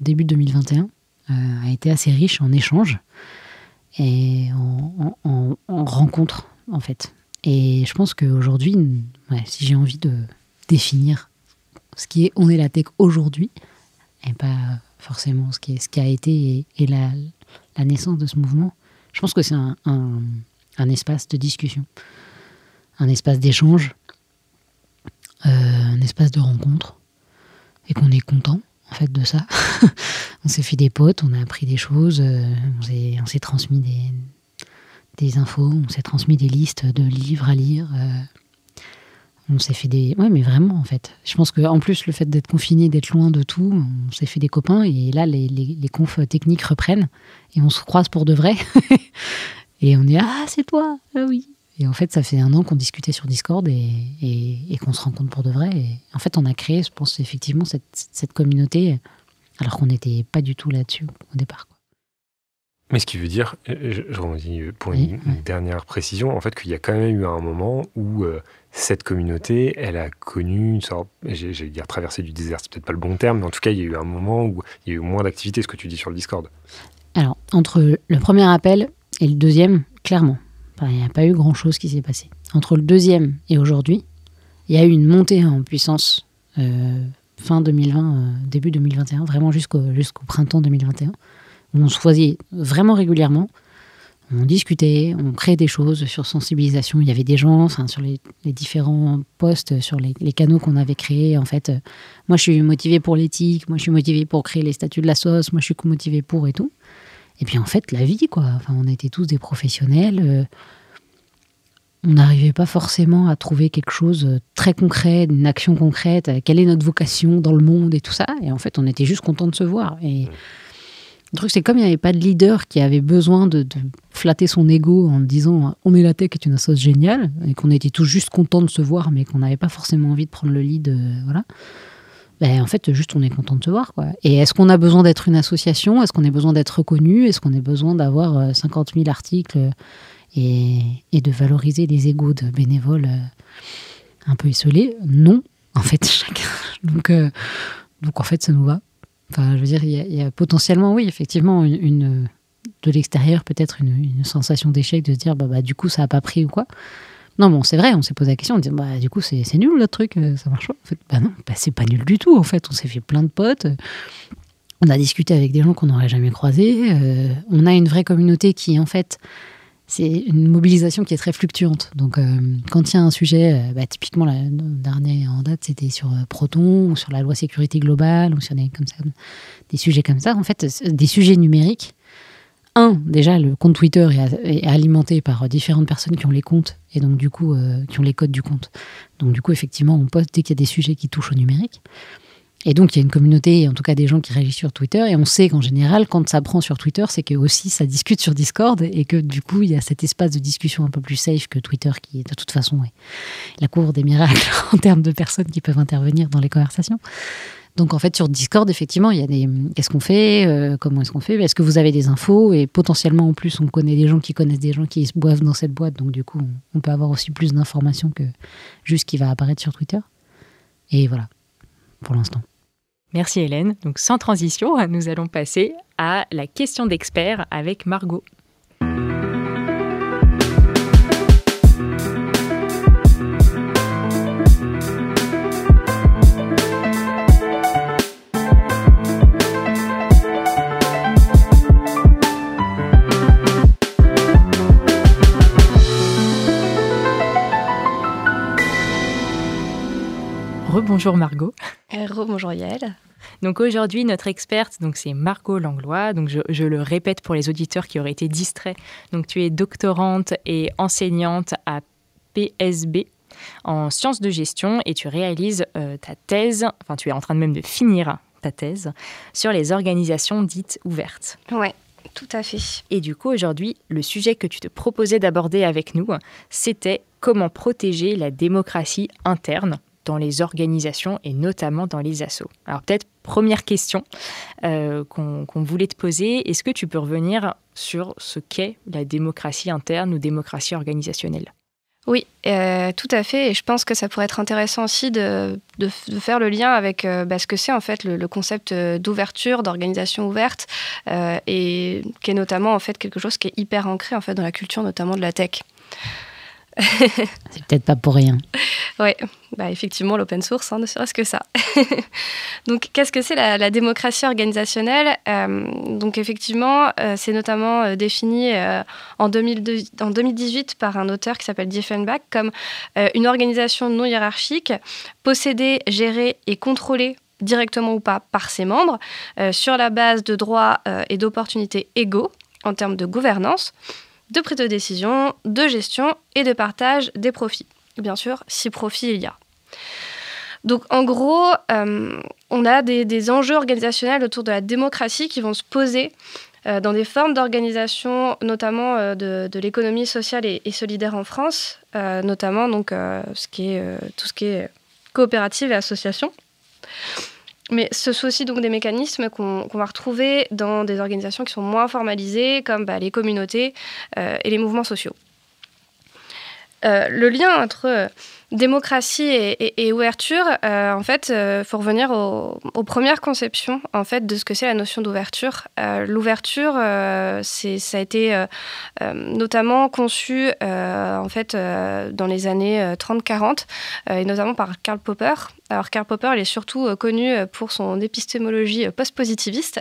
début 2021, euh, a été assez riche en échanges et en, en- en- en rencontres, en fait. Et je pense qu'aujourd'hui, si j'ai envie de définir ce qui est On est la tech aujourd'hui, et pas forcément ce qui, ce qui a été et, la, naissance de ce mouvement. Je pense que c'est un, espace de discussion, un espace d'échange, euh, un espace de rencontre, et qu'on est content en fait de ça. on s'est fait des potes, on a appris des choses, euh, on s'est transmis des, des infos, on s'est transmis des listes de livres à lire. Euh, on s'est fait des. Ouais, mais vraiment, en fait. Je pense qu'en plus, le fait d'être confiné, d'être loin de tout, on s'est fait des copains. Et là, les, les, confs techniques reprennent. Et on se croise pour de vrai. et on est Ah, c'est toi Ah oui Et en fait, ça fait un an qu'on discutait sur Discord et, et, qu'on se rencontre pour de vrai. Et en fait, on a créé, je pense, effectivement, cette, cette communauté, alors qu'on n'était pas du tout là-dessus au départ. Mais ce qui veut dire, je, je pour une, dernière précision, en fait, qu'il y a quand même eu un moment où euh, cette communauté, elle a connu une sorte, j'allais dire traversée du désert, c'est peut-être pas le bon terme, mais en tout cas, il y a eu un moment où il y a eu moins d'activité, ce que tu dis sur le Discord. Alors, entre le premier appel et le deuxième, clairement, il n'y a pas eu grand-chose qui s'est passé. Entre le deuxième et aujourd'hui, il y a eu une montée en puissance euh, fin 2020, euh, début 2021, vraiment jusqu'au printemps 2021 on se voyait vraiment régulièrement. On discutait, on créait des choses sur sensibilisation. Il y avait des gens, sur les, différents postes, sur les, canaux qu'on avait créés. En fait, euh, moi, je suis motivée pour l'éthique, moi, je suis motivée pour créer les statuts de la sauce, moi, je suis motivée pour et tout. Et puis, en fait, la vie, quoi. Enfin, on était tous des professionnels. Euh, on n'arrivait pas forcément à trouver quelque chose de très concret, une action concrète. Quelle est notre vocation dans le monde et tout ça. Et en fait, on était juste content de se voir. Et. Le truc, c'est comme il n'y avait pas de leader qui avait besoin de, flatter son ego en disant on est la tech est une sauce géniale et qu'on était tous juste contents de se voir mais qu'on n'avait pas forcément envie de prendre le lead, euh, voilà. Ben, en fait, juste on est content de se voir. Quoi. Et est-ce qu'on a besoin d'être une association? Est-ce qu'on a besoin d'être reconnu? Est-ce qu'on a besoin d'avoir 50 euh, 000 articles et, et, de valoriser les égos de bénévoles euh, un peu isolés Non, en fait, chacun. Donc, donc en fait, ça nous va. Enfin, je veux dire, il y, a, potentiellement, oui, effectivement, une, de l'extérieur, peut-être une, sensation d'échec de se dire, bah, bah, du coup, ça n'a pas pris ou quoi. Non, bon, c'est vrai, on s'est posé la question, on dit, bah, du coup, c'est nul le truc, euh, ça marche pas. En bah non, bah, c'est pas nul du tout, en fait. On s'est fait plein de potes. On a discuté avec des gens qu'on n'aurait jamais croisés. Euh, on a une vraie communauté qui, en fait, c'est une mobilisation qui est très fluctuante. Donc, euh, quand il y a un sujet, bah, typiquement, le dernier en date, c'était sur Proton ou sur la loi sécurité globale ou sur des, comme ça, des sujets comme ça. En fait, des sujets numériques. Un, déjà, le compte Twitter est, alimenté par différentes personnes qui ont les comptes et donc, du coup, qui ont les codes du compte. Donc, du coup, effectivement, on poste dès qu'il y a des sujets qui touchent au numérique. Et donc, il y a une communauté, en tout cas des gens qui réagissent sur Twitter. Et on sait qu'en général, quand ça prend sur Twitter, c'est que aussi ça discute sur Discord et que du coup, il y a cet espace de discussion un peu plus safe que Twitter, qui de toute façon est la cour des miracles en termes de personnes qui peuvent intervenir dans les conversations. Donc en fait sur Discord effectivement il y a des qu'est-ce qu'on fait euh, comment est-ce qu'on fait? Est-ce que vous avez des infos? Et potentiellement en plus on connaît des gens qui connaissent des gens qui se boivent dans cette boîte donc du coup on peut avoir aussi plus d'informations que juste ce qui va apparaître sur Twitter et voilà pour l'instant. Merci Hélène. Donc sans transition, nous allons passer à la question d'expert avec Margot. Rebonjour Margot. Rebonjour Yael. Donc aujourd'hui, notre experte, donc c'est Margot Langlois. Donc je, le répète pour les auditeurs qui auraient été distraits. Donc tu es doctorante et enseignante à PSB en sciences de gestion et tu réalises euh, ta thèse, enfin tu es en train de même de finir ta thèse sur les organisations dites ouvertes. Ouais. Tout à fait. Et du coup, aujourd'hui, le sujet que tu te proposais d'aborder avec nous, c'était comment protéger la démocratie interne dans les organisations et notamment dans les assos. Alors peut-être première question euh, qu'on voulait te poser, est-ce que tu peux revenir sur ce qu'est la démocratie interne ou démocratie organisationnelle? Oui, euh, tout à fait. Et je pense que ça pourrait être intéressant aussi de, faire le lien avec euh, bah, ce que c'est en fait le, concept d'ouverture, d'organisation ouverte, et qui est notamment en fait quelque chose qui est hyper ancré en fait dans la culture notamment de la tech. C'est peut-être pas pour rien. Oui, bah, effectivement, l'open source, hein, ne serait-ce que ça. donc, qu'est-ce que c'est la, démocratie organisationnelle? Euh, Donc, effectivement, euh, c'est notamment euh, défini en, 2002, en, 2018 par un auteur qui s'appelle Diefenbach comme une organisation non hiérarchique, possédée, gérée et contrôlée directement ou pas par ses membres, sur la base de droits et d'opportunités égaux en termes de gouvernance, de prise de décision, de gestion et de partage des profits. Bien sûr, si profit il y a. Donc en gros, euh, on a des, enjeux organisationnels autour de la démocratie qui vont se poser euh, dans des formes d'organisation, notamment euh, de, l'économie sociale et, solidaire en France, notamment donc, tout ce qui est coopérative et association. Mais ce sont aussi donc des mécanismes qu'on va retrouver dans des organisations qui sont moins formalisées, comme bah, les communautés et les mouvements sociaux. le lien entre démocratie et, ouverture, euh, en fait, il euh, faut revenir aux premières conceptions en fait de ce que c'est la notion d'ouverture. Euh, l'ouverture, ça a été notamment conçu en fait dans les années 30-40 et notamment par Karl Popper. Alors Karl Popper, il est surtout connu pour son épistémologie post-positiviste,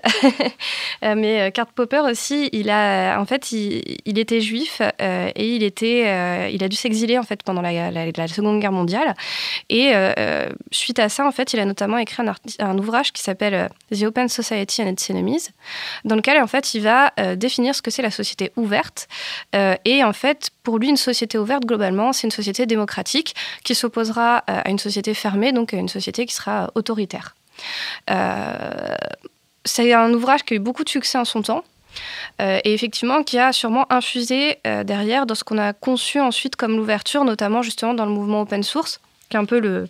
mais Karl Popper aussi, il a en fait, il, était juif et il était, il a dû s'exiler en fait pendant la, seconde Guerre mondiale. Et euh, euh, suite à ça, en fait, il a notamment écrit un, ouvrage qui s'appelle euh, The Open Society and its Enemies, dans lequel, en fait, il va définir ce que c'est la société ouverte. et en fait, pour lui, une société ouverte, globalement, c'est une société démocratique qui s'opposera à une société fermée, donc une société qui sera autoritaire. c'est un ouvrage qui a eu beaucoup de succès en son temps. Euh, et effectivement qui a sûrement infusé euh, derrière dans ce qu'on a conçu ensuite comme l'ouverture, notamment justement dans le mouvement open source, qui est un peu le,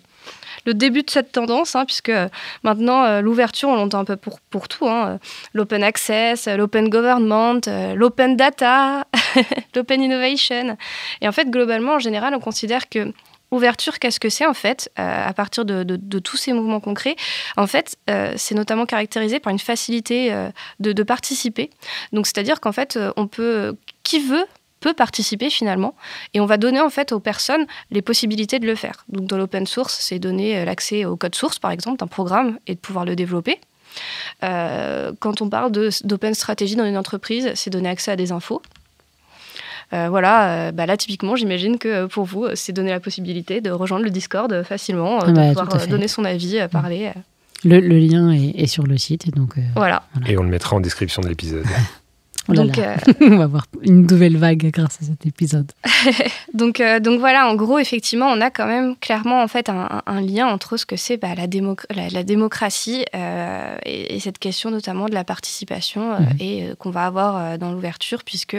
le début de cette tendance, hein, puisque euh, maintenant l'ouverture, on l'entend un peu pour, pour tout, hein, l'open access, l'open government, l'open data, l'open innovation. Et en fait, globalement, en général, on considère que Ouverture, qu'est-ce que c'est en fait euh, à partir de, tous ces mouvements concrets? En fait, euh, c'est notamment caractérisé par une facilité euh, de, participer. Donc, c'est-à-dire qu'en fait, on peut, qui veut peut participer finalement, et on va donner en fait aux personnes les possibilités de le faire. Donc, dans l'open source, c'est donner l'accès au code source, par exemple, d'un programme et de pouvoir le développer. quand on parle d'open stratégie dans une entreprise, c'est donner accès à des infos. Euh, voilà, euh, bah là typiquement, j'imagine que euh, pour vous, c'est donner la possibilité de rejoindre le Discord facilement, de bah, pouvoir donner son avis, parler. Le, lien est, sur le site, et donc voilà. Et on le mettra en description de l'épisode. Oh donc, euh, on va avoir une nouvelle vague grâce à cet épisode. donc, euh, donc voilà, en gros, effectivement, on a quand même clairement en fait un, lien entre ce que c'est bah, la, la, démocratie euh, et, cette question notamment de la participation mhm. et qu'on va avoir dans l'ouverture, puisque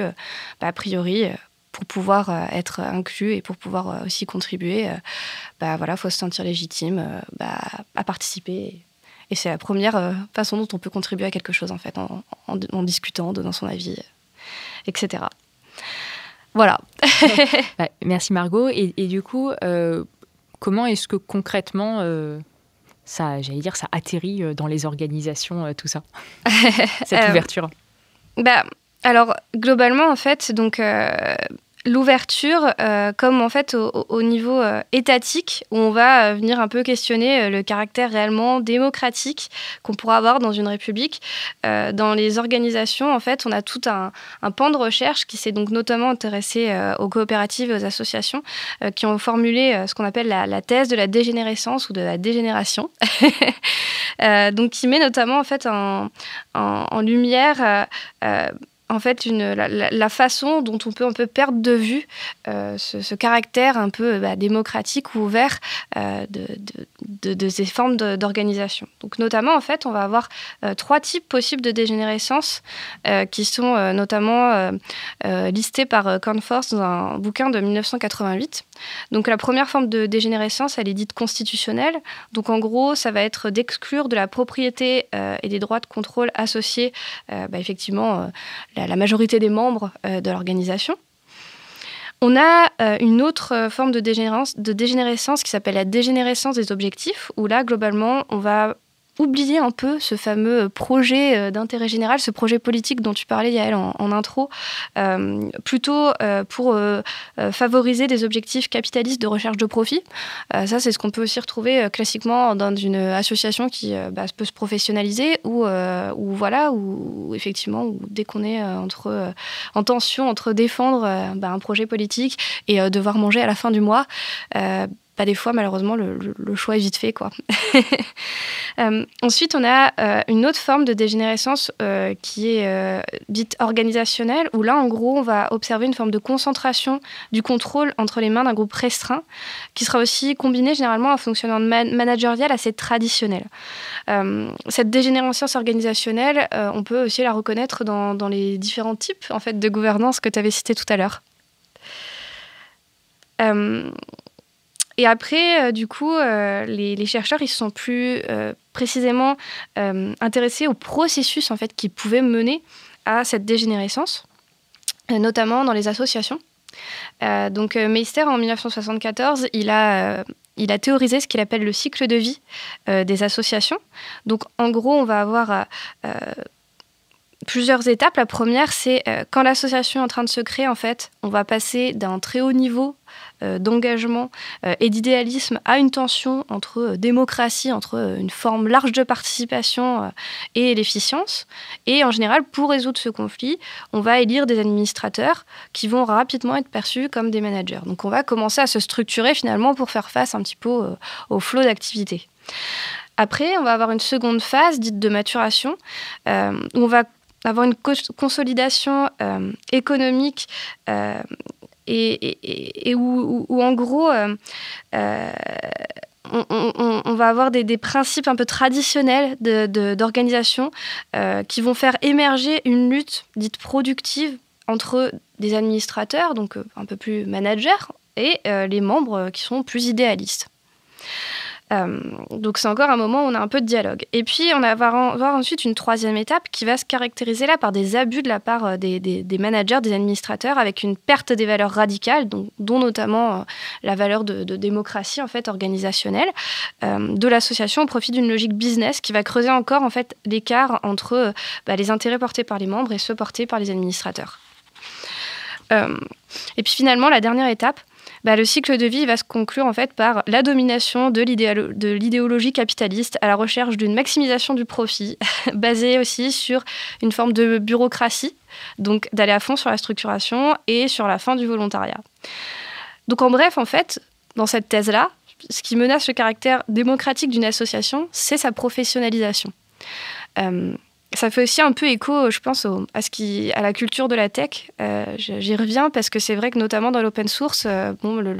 bah, a priori pour pouvoir être inclus et pour pouvoir aussi contribuer, bah voilà, faut se sentir légitime bah, à participer et c'est la première euh, façon dont on peut contribuer à quelque chose, en fait, en, en, discutant, donnant son avis, euh, etc. Voilà. Bah, merci Margot. Et, du coup, euh, comment est-ce que concrètement ça, j'allais dire, ça atterrit dans les organisations, tout ça, cette ouverture bah, alors globalement, en fait, donc l'ouverture euh, comme en fait au, niveau euh, étatique où on va euh, venir un peu questionner le caractère réellement démocratique qu'on pourra avoir dans une république. dans les organisations, en fait, on a tout un, pan de recherche qui s'est donc notamment intéressé aux coopératives et aux associations qui ont formulé ce qu'on appelle la, thèse de la dégénérescence ou de la dégénération. donc qui met notamment en fait en, en lumière en fait une, la, façon dont on peut un peu perdre de vue euh, ce, caractère un peu bah, démocratique ou ouvert euh, de, ces formes d'organisation. Donc notamment en fait on va avoir euh, trois types possibles de dégénérescence qui sont notamment listés par Conforce dans un bouquin de 1988. Donc la première forme de dégénérescence elle est dite constitutionnelle. Donc en gros ça va être d'exclure de la propriété et des droits de contrôle associés bah, effectivement la, majorité des membres euh, de l'organisation. On a euh, une autre euh, forme de, dégénérescence, de dégénérescence qui s'appelle la dégénérescence des objectifs, où là, globalement, on va oublier un peu ce fameux projet d'intérêt général, ce projet politique dont tu parlais, Yael, en, intro, plutôt pour favoriser des objectifs capitalistes de recherche de profit. ça, c'est ce qu'on peut aussi retrouver classiquement dans une association qui bah, peut se professionnaliser ou, voilà, ou effectivement, dès qu'on est entre, en tension entre défendre bah, un projet politique et devoir manger à la fin du mois, pas des fois, malheureusement, le, choix est vite fait. Quoi. Euh, ensuite, on a euh, une autre forme de dégénérescence euh, qui est dite organisationnelle, où là, en gros, on va observer une forme de concentration du contrôle entre les mains d'un groupe restreint, qui sera aussi combiné généralement à un fonctionnement managérial assez traditionnel. cette dégénérescence organisationnelle, on peut aussi la reconnaître dans, dans les différents types en fait, de gouvernance que tu avais cités tout à l'heure. Et après, euh, du coup, euh, les, chercheurs, ils se sont plus euh, précisément intéressés au processus en fait qui pouvait mener à cette dégénérescence, notamment dans les associations. donc Meister, en 1974, il a, il a théorisé ce qu'il appelle le cycle de vie des associations. Donc en gros, on va avoir plusieurs étapes. La première, c'est quand l'association est en train de se créer, en fait, on va passer d'un très haut niveau d'engagement euh, et d'idéalisme à une tension entre euh, démocratie, entre une forme large de participation et l'efficience. Et en général, pour résoudre ce conflit, on va élire des administrateurs qui vont rapidement être perçus comme des managers. Donc on va commencer à se structurer finalement pour faire face un petit peu au, flot d'activité. Après, on va avoir une seconde phase dite de maturation, où on va avoir une consolidation économique et, où, en gros, euh, euh, on, va avoir des, principes un peu traditionnels d'organisation euh, qui vont faire émerger une lutte dite productive entre des administrateurs, donc un peu plus managers, et les membres qui sont plus idéalistes. Euh, donc c'est encore un moment où on a un peu de dialogue. Et puis on va avoir ensuite une troisième étape qui va se caractériser là par des abus de la part euh, des, managers, des administrateurs, avec une perte des valeurs radicales, dont, notamment euh, la valeur de, démocratie en fait organisationnelle de l'association au profit d'une logique business qui va creuser encore en fait l'écart entre bah, les intérêts portés par les membres et ceux portés par les administrateurs. et puis finalement la dernière étape bah, le cycle de vie va se conclure en fait par la domination de l'idéologie capitaliste à la recherche d'une maximisation du profit, basée aussi sur une forme de bureaucratie, donc d'aller à fond sur la structuration et sur la fin du volontariat. Donc en bref, en fait, dans cette thèse-là, ce qui menace le caractère démocratique d'une association, c'est sa professionnalisation. Euh, ça fait aussi un peu écho, je pense, à, la culture de la tech. Euh, j'y reviens parce que c'est vrai que notamment dans l'open source, euh, bon, le,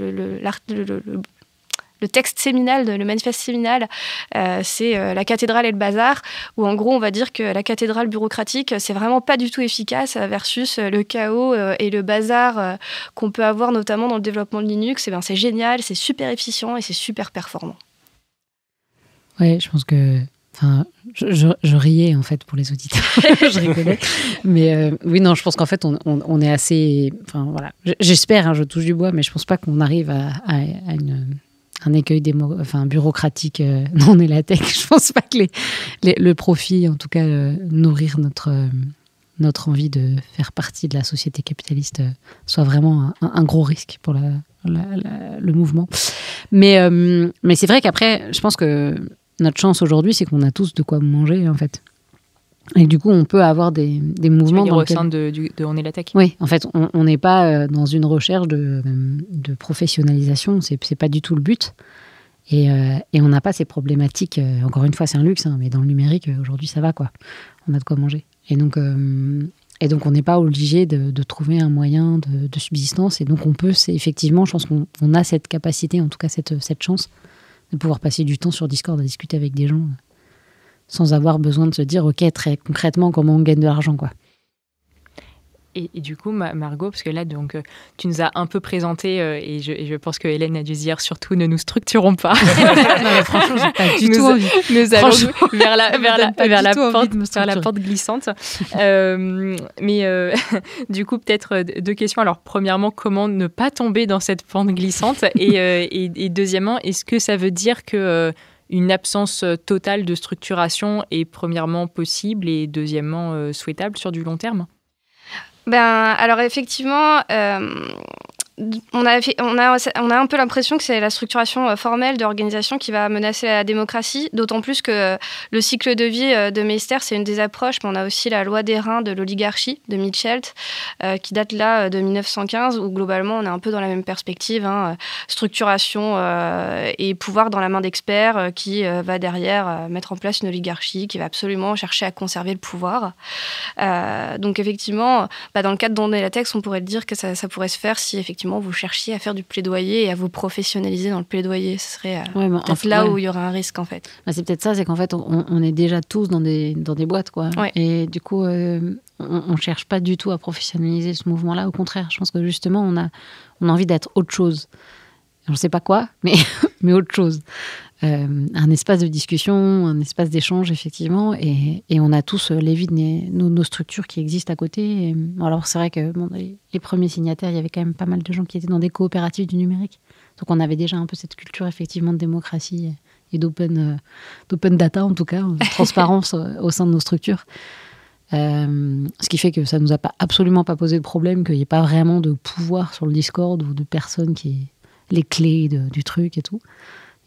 texte séminal, le manifeste séminal, euh, c'est la cathédrale et le bazar, où en gros on va dire que la cathédrale bureaucratique, c'est vraiment pas du tout efficace versus le chaos et le bazar qu'on peut avoir notamment dans le développement de Linux. Eh ben, c'est génial, c'est super efficient et c'est super performant. Oui, je pense que Enfin, je, riais en fait pour les auditeurs, je rigolais. Mais euh, oui, non, je pense qu'en fait, on, est assez. Enfin, voilà. J'espère, hein, je touche du bois, mais je pense pas qu'on arrive à, un écueil démo, enfin, bureaucratique euh, non la tech. Je pense pas que les, le profit, en tout cas, euh, nourrir notre, notre envie de faire partie de la société capitaliste soit vraiment un, gros risque pour la, le mouvement. Mais, mais c'est vrai qu'après, je pense que notre chance aujourd'hui, c'est qu'on a tous de quoi manger, en fait. Et du coup, on peut avoir des, des mouvements. Tu dans au sein de, de, On est la tech Oui, en fait, on n'est pas euh, dans une recherche de, de professionnalisation, c'est n'est pas du tout le but. Et, euh, et on n'a pas ces problématiques. Euh, encore une fois, c'est un luxe, hein, mais dans le numérique, aujourd'hui, ça va, quoi. On a de quoi manger. Et donc, et donc on n'est pas obligé de, trouver un moyen de, subsistance. Et donc, on peut, effectivement, je pense qu'on a cette capacité, en tout cas, cette, cette chance de pouvoir passer du temps sur Discord à discuter avec des gens sans avoir besoin de se dire, OK, très concrètement, comment on gagne de l'argent, quoi. Et, du coup, Margot, parce que là, donc, euh, tu nous as un peu présenté, euh, et, je, pense que Hélène a dû se dire surtout ne nous structurons pas. non, franchement, j'ai pas du tout envie. Nous allons vers la, vers la, vers la, porte, vers la porte glissante. euh, mais euh, du coup, peut-être deux questions. Alors, premièrement, comment ne pas tomber dans cette pente glissante? Et, et, deuxièmement, est-ce que ça veut dire que une absence totale de structuration est premièrement possible et deuxièmement souhaitable sur du long terme? Ben, alors effectivement, on a, on, a, on a un peu l'impression que c'est la structuration euh, formelle de l'organisation qui va menacer la démocratie, d'autant plus que euh, le cycle de vie euh, de Meister, c'est une des approches, mais on a aussi la loi des reins de l'oligarchie de Mitchell, qui date là de 1915, où globalement on est un peu dans la même perspective, hein, structuration et pouvoir dans la main d'experts qui va derrière mettre en place une oligarchie qui va absolument chercher à conserver le pouvoir. donc effectivement, bah, dans le cadre d'On la texte, on pourrait dire que ça pourrait se faire si effectivement vous cherchiez à faire du plaidoyer et à vous professionnaliser dans le plaidoyer. Ce serait euh, peut-être là où il y aurait un risque en fait. Bah, c'est peut-être ça, c'est qu'en fait on, est déjà tous dans des, dans des boîtes quoi. Et du coup, euh, on ne cherche pas du tout à professionnaliser ce mouvement-là. Au contraire, je pense que justement on a, on a envie d'être autre chose. Je ne sais pas quoi, mais, mais autre chose. Euh, un espace de discussion, un espace d'échange, effectivement. Et, on a tous euh, les vides, nos, nos, structures qui existent à côté. alors, c'est vrai que bon, les, premiers signataires, il y avait quand même pas mal de gens qui étaient dans des coopératives du numérique. Donc, on avait déjà un peu cette culture, effectivement, de démocratie et d'open, euh, d'open data, en tout cas, de transparence au sein de nos structures. ce qui fait que ça nous a pas absolument pas posé de problème qu'il n'y ait pas vraiment de pouvoir sur le Discord ou de personnes qui les clés du truc et tout.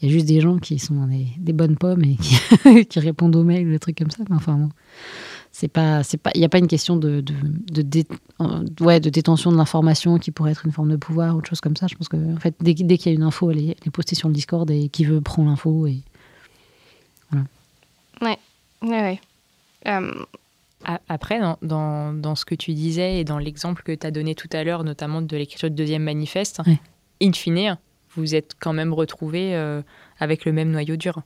Il y a juste des gens qui sont des, bonnes pommes et qui, répondent aux mails, des trucs comme ça. Enfin, bon, c'est pas, c'est pas, il n'y a pas une question de, de, de, ouais, de détention de l'information qui pourrait être une forme de pouvoir ou autre chose comme ça. Je pense que, en fait, dès, dès qu'il y a une info, elle est, elle est, postée sur le Discord et qui veut prendre l'info et voilà. Ouais, ouais, ouais. Euh, après, dans, dans, dans, ce que tu disais et dans l'exemple que tu as donné tout à l'heure, notamment de l'écriture du deuxième manifeste, in fine, vous êtes quand même retrouvé euh, avec le même noyau dur.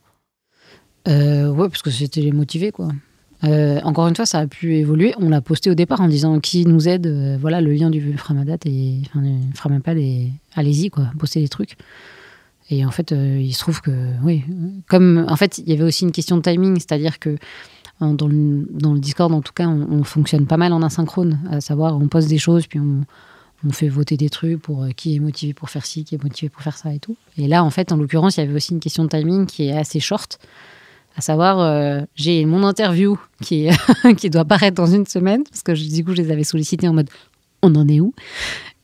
Euh, ouais, parce que c'était les motivés, quoi. Euh, encore une fois, ça a pu évoluer. On l'a posté au départ en disant qui nous aide. Euh, voilà, le lien du Framadat et enfin, Framapad et allez-y, quoi, postez des trucs. Et en fait, il se trouve que, oui, comme en fait, il y avait aussi une question de timing, c'est-à-dire que dans le, dans le, Discord, en tout cas, on, on, fonctionne pas mal en asynchrone, à savoir, on poste des choses, puis on, on fait voter des trucs pour euh, qui est motivé pour faire ci, qui est motivé pour faire ça et tout. Et là, en fait, en l'occurrence, il y avait aussi une question de timing qui est assez short, à savoir, euh, j'ai mon interview qui, qui doit paraître dans une semaine, parce que du coup, je les avais sollicités en mode, on en est où?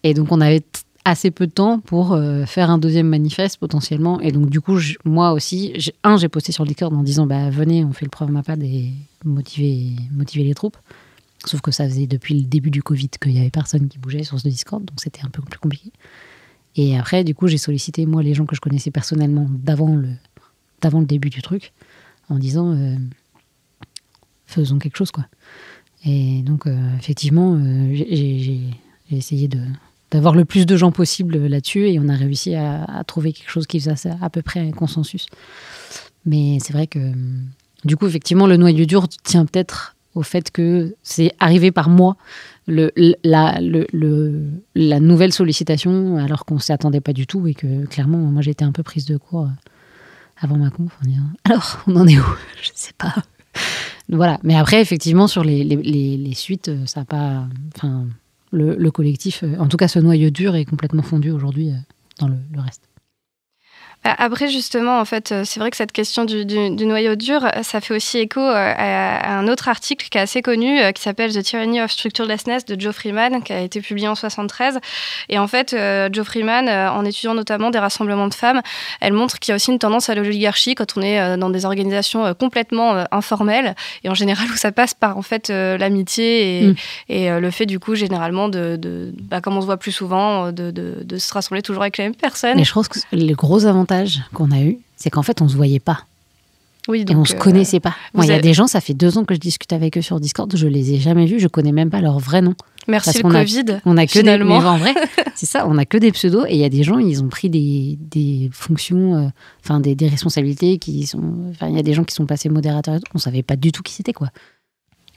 Et donc, on avait assez peu de temps pour euh, faire un deuxième manifeste potentiellement. Et donc, du coup, moi aussi, un, j'ai posté sur Discord en disant, bah, venez, on fait le preuve mapad et motiver, motiver les troupes. Sauf que ça faisait depuis le début du Covid qu'il n'y avait personne qui bougeait sur ce Discord, donc c'était un peu plus compliqué. Et après, du coup, j'ai sollicité, moi, les gens que je connaissais personnellement d'avant le, d'avant le début du truc, en disant euh, faisons quelque chose, quoi. Et donc, euh, effectivement, euh, j'ai, essayé de, d'avoir le plus de gens possible là-dessus et on a réussi à, à trouver quelque chose qui faisait à peu près un consensus. Mais c'est vrai que, du coup, effectivement, le noyau dur tient peut-être au fait que c'est arrivé par moi le, la, la nouvelle sollicitation alors qu'on s'y attendait pas du tout et que clairement moi j'étais un peu prise de court euh, avant ma conf alors on en est où? Je sais pas. Voilà. Mais après effectivement sur les, les, les, suites euh, ça n'a pas enfin le, le, collectif euh, en tout cas ce noyau dur est complètement fondu aujourd'hui dans le reste après, justement, en fait, euh, c'est vrai que cette question du, noyau dur, euh, ça fait aussi écho euh, à, un autre article qui est assez connu, qui s'appelle The Tyranny of Structurelessness de Joe Freeman, qui a été publié en 73. Et en fait, Joe Freeman, en étudiant notamment des rassemblements de femmes, elle montre qu'il y a aussi une tendance à l'oligarchie quand on est dans des organisations complètement informelles et en général où ça passe par en fait l'amitié et, mm. le fait du coup généralement de, bah, comme on se voit plus souvent, de, de, se rassembler toujours avec les mêmes personnes. Mais je pense que les gros avantages qu'on a eu, c'est qu'en fait, on se voyait pas. Oui, donc, et on se connaissait euh, pas. Moi, il y a des gens, ça fait deux ans que je discute avec eux sur Discord, je les ai jamais vus, je connais même pas leur vrai nom. Merci le Covid. on a que des, en vrai, c'est ça, on a que des pseudos et il y a des gens, ils ont pris des, des fonctions, euh, enfin des, des, responsabilités qui sont, il y a des gens qui sont passés modérateurs, on savait pas du tout qui c'était quoi.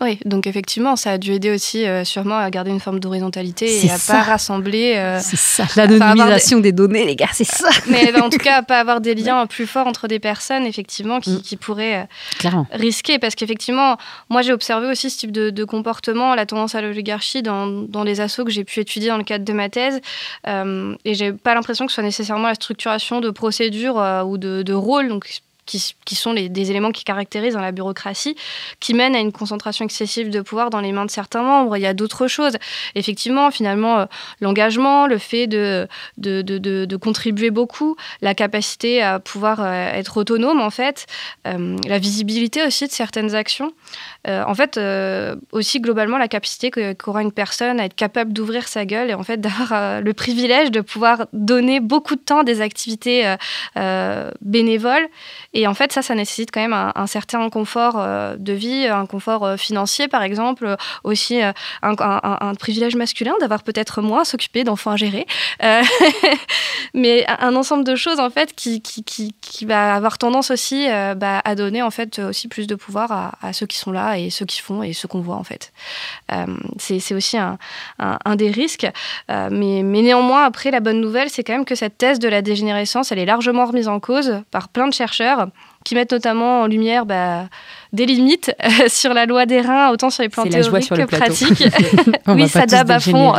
Oui, donc effectivement, ça a dû aider aussi euh, sûrement à garder une forme d'horizontalité et à ça. pas rassembler. Euh, c'est ça, l'anonymisation des... données, les gars, c'est ça. Mais en tout cas, à pas avoir des liens plus forts entre des personnes, effectivement, qui, mm. pourraient euh, risquer. Parce qu'effectivement, moi, j'ai observé aussi ce type de, comportement, la tendance à l'oligarchie dans, dans, les assos que j'ai pu étudier dans le cadre de ma thèse. et j'ai pas l'impression que ce soit nécessairement la structuration de procédures ou de, de rôles. Donc, qui, sont des éléments qui caractérisent dans la bureaucratie, qui mènent à une concentration excessive de pouvoir dans les mains de certains membres. Il y a d'autres choses. Effectivement, finalement, euh, l'engagement, le fait de contribuer beaucoup, la capacité à pouvoir euh, être autonome, en fait, euh, la visibilité aussi de certaines actions. en fait, aussi globalement, la capacité qu'aura une personne à être capable d'ouvrir sa gueule et en fait d'avoir le privilège de pouvoir donner beaucoup de temps à des activités bénévoles et en fait, ça, ça nécessite quand même un, certain confort euh, de vie, un confort euh, financier, par exemple, aussi euh, un, privilège masculin d'avoir peut-être moins à s'occuper d'enfants à gérer. mais un ensemble de choses, en fait, qui, va avoir tendance aussi bah, à donner, en fait, aussi plus de pouvoir à, ceux qui sont là et ceux qui font et ceux qu'on voit, en fait. c'est aussi un, des risques. mais néanmoins, après, la bonne nouvelle, c'est quand même que cette thèse de la dégénérescence, elle est largement remise en cause par plein de chercheurs qui mettent notamment en lumière bah, des limites euh, sur la loi des reins, autant sur les plans théoriques que pratiques. oui, ça dab à fond.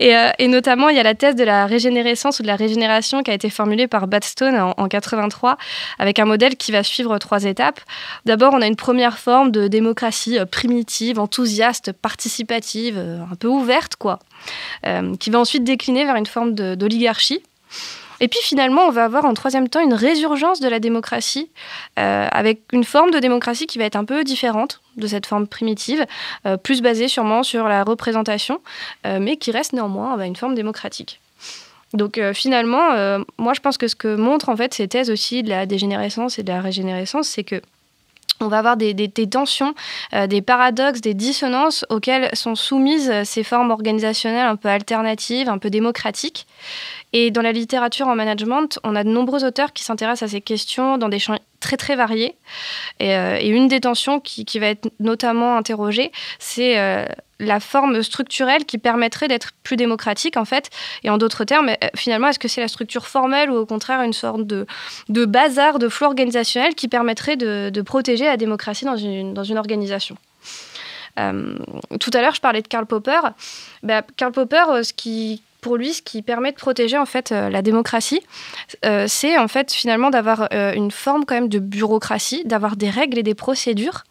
Euh, et, notamment, il y a la thèse de la régénérescence ou de la régénération qui a été formulée par Badstone en, en 83, avec un modèle qui va suivre trois étapes. D'abord, on a une première forme de démocratie euh, primitive, enthousiaste, participative, un peu ouverte, quoi, qui va ensuite décliner vers une forme d'oligarchie et puis finalement, on va avoir en troisième temps une résurgence de la démocratie, euh, avec une forme de démocratie qui va être un peu différente de cette forme primitive, euh, plus basée sûrement sur la représentation, euh, mais qui reste néanmoins bah, une forme démocratique. Donc finalement, moi je pense que ce que montrent en fait ces thèses aussi de la dégénérescence et de la régénérescence, c'est que on va avoir des, tensions, des paradoxes, des dissonances auxquelles sont soumises ces formes organisationnelles un peu alternatives, un peu démocratiques. Et dans la littérature en management, on a de nombreux auteurs qui s'intéressent à ces questions dans des champs très très variés. Et, euh, une des tensions qui, va être notamment interrogée, c'est euh, la forme structurelle qui permettrait d'être plus démocratique en fait. Et en d'autres termes, euh, finalement, est-ce que c'est la structure formelle ou au contraire une sorte de, bazar, de flou organisationnel qui permettrait de, protéger la démocratie dans une, dans une organisation? Tout à l'heure, je parlais de Karl Popper. Bah, Karl Popper, ce qui, pour lui, ce qui permet de protéger en fait euh, la démocratie, euh, c'est en fait finalement d'avoir euh, une forme quand même de bureaucratie, d'avoir des règles et des procédures.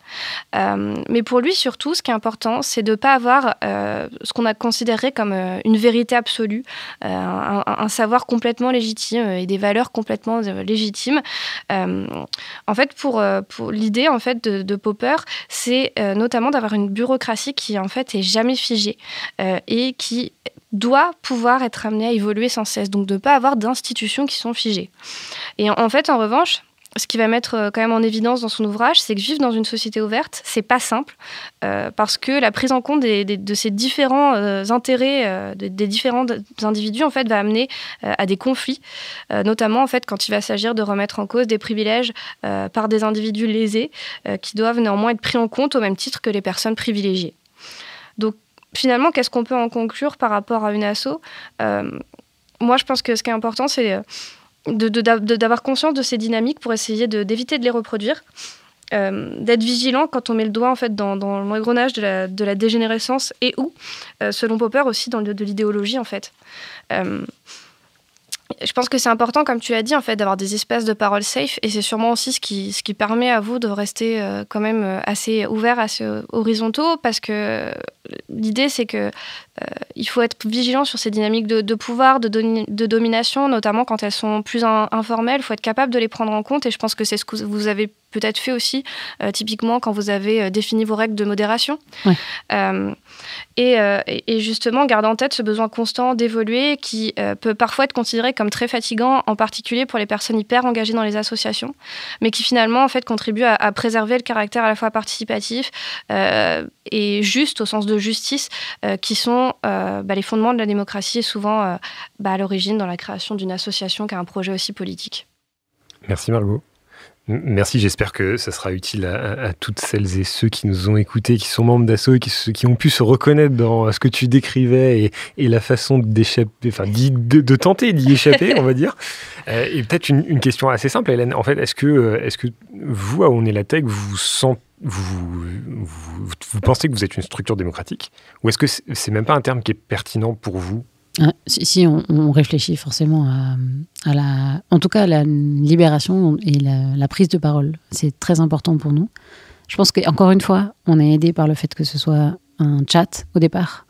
mais pour lui, surtout, ce qui est important, c'est de ne pas avoir ce qu'on a considéré comme une vérité absolue, un, savoir complètement légitime et des valeurs complètement légitimes. en fait, pour, l'idée en fait de, de Popper, c'est notamment d'avoir une bureaucratie qui en fait est jamais figée et qui doit pouvoir être amené à évoluer sans cesse, donc de ne pas avoir d'institutions qui sont figées. Et en, fait, en revanche, ce qui va mettre euh, quand même en évidence dans son ouvrage, c'est que vivre dans une société ouverte, c'est pas simple, euh, parce que la prise en compte de ces différents euh, intérêts des différents individus, en fait, va amener à des conflits, notamment en fait quand il va s'agir de remettre en cause des privilèges par des individus lésés, qui doivent néanmoins être pris en compte au même titre que les personnes privilégiées. Donc finalement, qu'est-ce qu'on peut en conclure par rapport à une asso? Euh, Moi, je pense que ce qui est important, c'est euh, d'avoir conscience de ces dynamiques pour essayer d'éviter de, les reproduire. Euh, d'être vigilant quand on met le doigt en fait dans, dans l'engrenage de la, de la, dégénérescence et où, selon Popper aussi, dans de l'idéologie en fait je pense que c'est important, comme tu l'as dit, en fait, d'avoir des espaces de parole safe, et c'est sûrement aussi ce qui, ce qui permet à vous de rester euh, quand même euh, assez ouvert, assez horizontaux, parce que l'idée, c'est que euh, il faut être vigilant sur ces dynamiques de, pouvoir, de, de, domination, notamment quand elles sont plus informelles. Il faut être capable de les prendre en compte, et je pense que c'est ce que vous avez peut-être fait aussi, typiquement quand vous avez défini vos règles de modération. Euh, et, justement, garde en tête ce besoin constant d'évoluer qui euh, peut parfois être considéré comme très fatigant, en particulier pour les personnes hyper engagées dans les associations, mais qui finalement en fait contribue à, préserver le caractère à la fois participatif euh, et juste au sens de justice, qui sont bah, les fondements de la démocratie et souvent bah, à l'origine dans la création d'une association qui a un projet aussi politique. Merci Margot. Merci, j'espère que ça sera utile à, toutes celles et ceux qui nous ont écoutés, qui sont membres d'assaut et qui, qui, ont pu se reconnaître dans ce que tu décrivais et, la façon d'échapper, enfin, de, tenter d'y échapper, on va dire. Euh, et peut-être une, question assez simple, Hélène. En fait, est-ce que, euh, est que vous, à On est la Tech, vous sentez vous, pensez que vous êtes une structure démocratique Ou est-ce que c'est même pas un terme qui est pertinent pour vous? Ah, si, on, réfléchit forcément à, la, en tout cas, la libération et la, prise de parole, c'est très important pour nous. Je pense qu'encore une fois, on est aidé par le fait que ce soit un chat au départ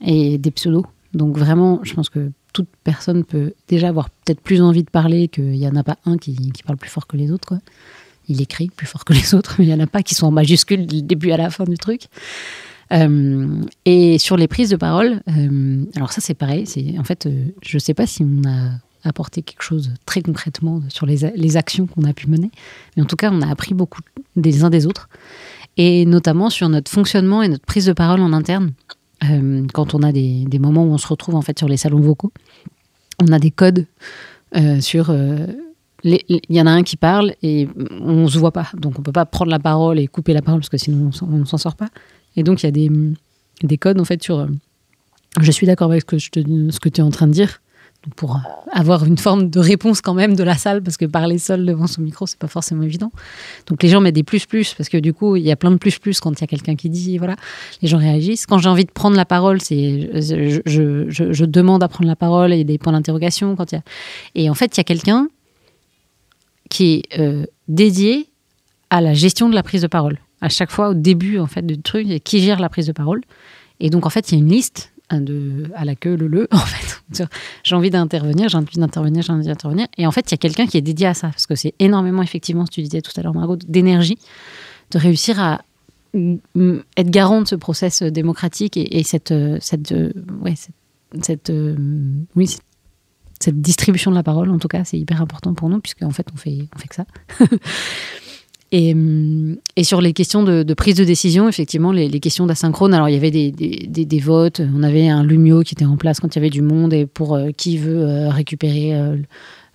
et des pseudos. Donc vraiment, je pense que toute personne peut déjà avoir peut-être plus envie de parler qu'il n'y en a pas un qui, parle plus fort que les autres. Il écrit plus fort que les autres, mais il n'y en a pas qui sont en majuscule du début à la fin du truc. Euh, et sur les prises de parole, euh, alors ça c'est pareil, c'est en fait, euh, je ne sais pas si on a apporté quelque chose très concrètement sur les, actions qu'on a pu mener, mais en tout cas on a appris beaucoup des uns des autres, et notamment sur notre fonctionnement et notre prise de parole en interne. quand on a des, des, moments où on se retrouve en fait sur les salons vocaux, on a des codes sur il y en a un qui parle et on se voit pas. Donc on peut pas prendre la parole et couper la parole parce que sinon on ne s'en sort pas. Et donc, il y a des, des codes, en fait, sur. Euh, je suis d'accord avec ce que, je tu es en train de dire, pour avoir une forme de réponse quand même de la salle, parce que parler seul devant son micro, c'est pas forcément évident. Donc les gens mettent des plus plus, parce que du coup, il y a plein de plus plus quand il y a quelqu'un qui dit, voilà, les gens réagissent. Quand j'ai envie de prendre la parole, c'est je, demande à prendre la parole et des points d'interrogation. Quand y a... Et en fait, il y a quelqu'un qui est euh, dédié à la gestion de la prise de parole à chaque fois au début en fait du truc qui gère la prise de parole. Et donc en fait il y a une liste de à la queue le le en fait. j'ai envie d'intervenir, j'ai envie d'intervenir, j'ai envie d'intervenir. Et en fait il y a quelqu'un qui est dédié à ça parce que c'est énormément effectivement, ce que tu disais tout à l'heure Margot, d'énergie de réussir à être garant de ce process démocratique et, cette cette cette, cette oui cette distribution de la parole en tout cas c'est hyper important pour nous puisque en fait on fait on fait que ça. Et, hum, et, sur les questions de, prise de décision, effectivement, les, questions d'asynchrone, alors il y avait des, des, des, votes, on avait un Lumio qui était en place quand il y avait du monde, et pour euh, qui veut euh, récupérer euh,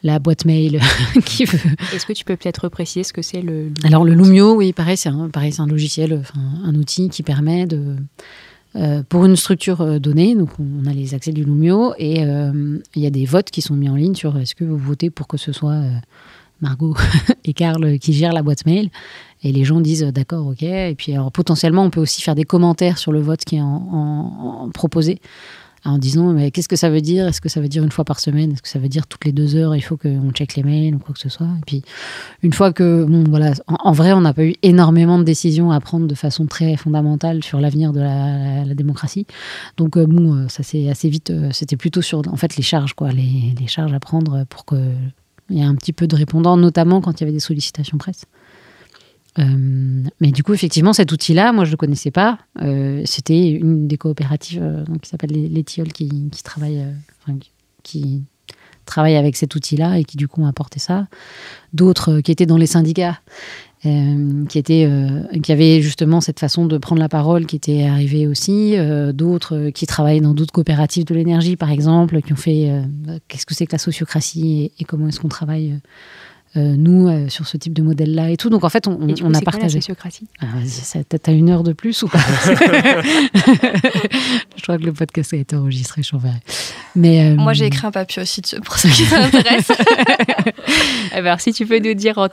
la boîte mail, qui veut... Est-ce que tu peux peut-être préciser ce que c'est le Alors le Lumio, oui, pareil, c'est un, pareil, un logiciel, un outil qui permet de... pour une structure donnée, donc on a les accès du Lumio, et il y a des votes qui sont mis en ligne sur est-ce que vous votez pour que ce soit Margot et Karl qui gèrent la boîte mail? Et les gens disent d'accord, ok. Et puis alors, potentiellement, on peut aussi faire des commentaires sur le vote qui est en, proposé en disant mais qu'est-ce que ça veut dire? Est-ce que ça veut dire une fois par semaine? Est-ce que ça veut dire toutes les deux heures Il faut qu'on check les mails ou quoi que ce soit? Et puis une fois que bon voilà, en, vrai, on n'a pas eu énormément de décisions à prendre de façon très fondamentale sur l'avenir de la, démocratie. Donc euh, bon, euh, ça c'est assez vite. Euh, c'était plutôt sur en fait les charges quoi, les, les charges à prendre pour que il y a un petit peu de répondants, notamment quand il y avait des sollicitations presse. Euh, mais du coup, effectivement, cet outil-là, moi, je ne le connaissais pas. Euh, c'était une des coopératives euh, qui s'appelle les, qui, qui travaille, qui travaillent avec cet outil-là et qui, du coup, ont apporté ça. D'autres qui étaient dans les syndicats qui, était, euh, qui avait justement cette façon de prendre la parole qui était arrivée aussi. D'autres qui travaillent dans d'autres coopératives de l'énergie, par exemple, qui ont fait qu'est-ce que c'est que la sociocratie et, comment est-ce qu'on travaille. Nous, sur ce type de modèle-là et tout. Donc, en fait, on, on a partagé. la sociocratie ah, T'as une heure de plus ou pas Je crois que le podcast a été enregistré, je verrai. Mais Moi, j'ai écrit un papier aussi pour ceux qui s'intéressent. Alors, si tu peux nous dire en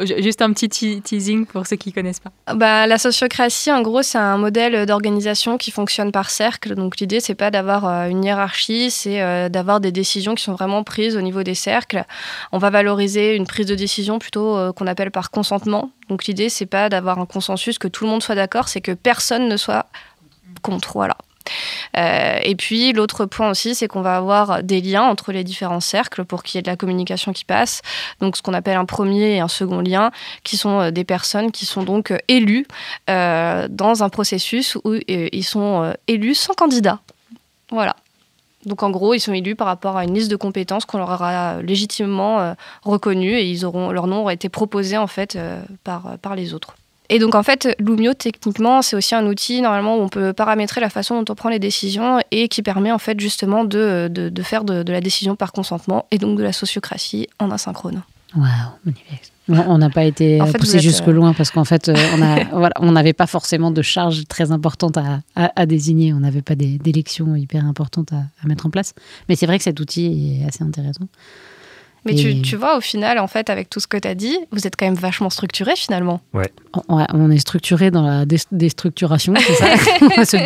Juste un petit teasing pour ceux qui ne connaissent pas. Bah, la sociocratie, en gros, c'est un modèle d'organisation qui fonctionne par cercle. Donc l'idée, c'est pas d'avoir euh, une hiérarchie, c'est euh, d'avoir des décisions qui sont vraiment prises au niveau des cercles. On va valoriser une prise de décision plutôt euh, qu'on appelle par consentement. Donc l'idée, c'est pas d'avoir un consensus, que tout le monde soit d'accord, c'est que personne ne soit contre. Voilà. Euh, et puis l'autre point aussi, c'est qu'on va avoir des liens entre les différents cercles pour qu'il y ait de la communication qui passe. Donc ce qu'on appelle un premier et un second lien, qui sont euh, des personnes qui sont donc euh, élues dans un processus où ils sont élus sans candidat. Voilà. Donc en gros, ils sont élus par rapport à une liste de compétences qu'on leur aura légitimement reconnues et ils auront, leur nom aura été proposé en fait par les autres. Et donc en fait, Lumio techniquement, c'est aussi un outil normalement où on peut paramétrer la façon dont on prend les décisions et qui permet en fait justement de, de, faire de, la décision par consentement et donc de la sociocratie en asynchrone. Waouh, magnifique. On n'a pas été poussé jusque euh, loin parce qu'en fait, euh, on n'avait pas forcément de charge très importante à, à, désigner. On n'avait pas d'élections hyper importantes à, à, mettre en place. Mais c'est vrai que cet outil est assez intéressant. Mais tu, tu, vois, au final, en fait, avec tout ce que tu as dit, vous êtes quand même vachement structuré finalement. Ouais. On, est structuré dans la déstructuration, c'est ça On va se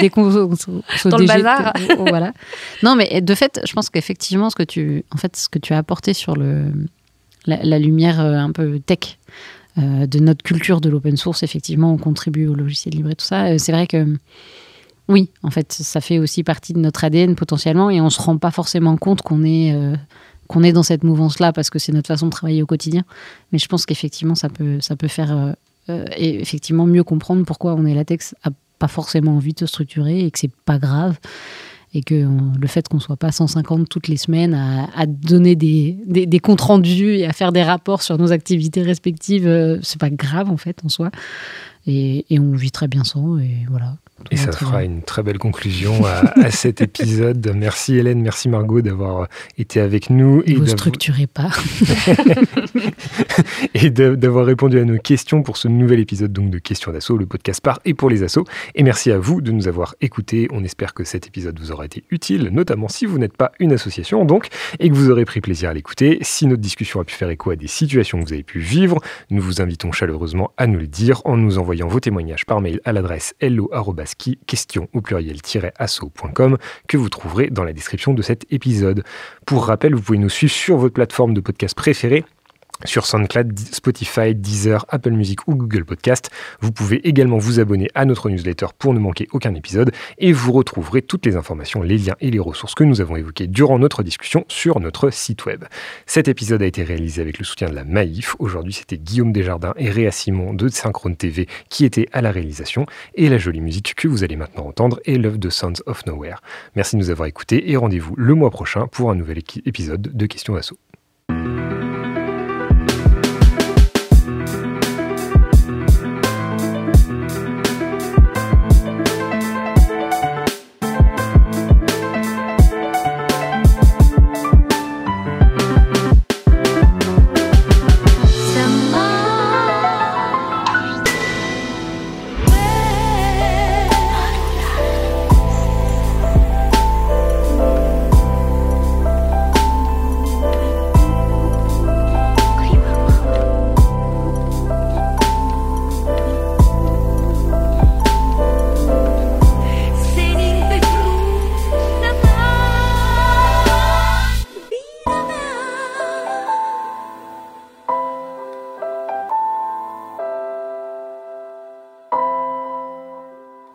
se Dans le bazar. voilà. Non, mais de fait, je pense qu'effectivement, ce que tu, en fait, ce que tu as apporté sur le, la, lumière euh, un peu tech euh, de notre culture de l'open source, effectivement, on contribue au logiciel libre et tout ça. Euh, c'est vrai que oui, en fait, ça fait aussi partie de notre ADN potentiellement et on se rend pas forcément compte qu'on est qu'on est dans cette mouvance-là parce que c'est notre façon de travailler au quotidien. Mais je pense qu'effectivement, ça peut, faire euh, euh, effectivement mieux comprendre pourquoi on est latex a pas forcément envie de se structurer et que c'est pas grave et que le fait qu'on soit pas 150 toutes les semaines à, donner des, des, comptes rendus et à faire des rapports sur nos activités respectives, euh, c'est pas grave en fait en soi. Et, et on vit très bien sans et voilà. Et ça fera une très belle conclusion à, cet épisode. Merci Hélène, merci Margot d'avoir été avec nous. Et vous structurez pas. et d'avoir répondu à nos questions pour ce nouvel épisode donc de Questions d'assaut, le podcast par et pour les assos. Et merci à vous de nous avoir écoutés. On espère que cet épisode vous aura été utile, notamment si vous n'êtes pas une association donc, et que vous aurez pris plaisir à l'écouter. Si notre discussion a pu faire écho à des situations que vous avez pu vivre, nous vous invitons chaleureusement à nous le dire en nous envoyant vos témoignages par mail à l'adresse question au pluriel-asso.com que vous trouverez dans la description de cet épisode. Pour rappel, vous pouvez nous suivre sur votre plateforme de podcast préférée sur SoundCloud, Spotify, Deezer, Apple Music ou Google Podcast. Vous pouvez également vous abonner à notre newsletter pour ne manquer aucun épisode et vous retrouverez toutes les informations, les liens et les ressources que nous avons évoquées durant notre discussion sur notre site web. Cet épisode a été réalisé avec le soutien de la Maïf. Aujourd'hui, c'était Guillaume Desjardins et Réa Simon de Synchrone TV qui étaient à la réalisation et la jolie musique que vous allez maintenant entendre est l'œuvre de Sons of Nowhere. Merci de nous avoir écoutés et rendez-vous le mois prochain pour un nouvel épisode de Questions d'assaut.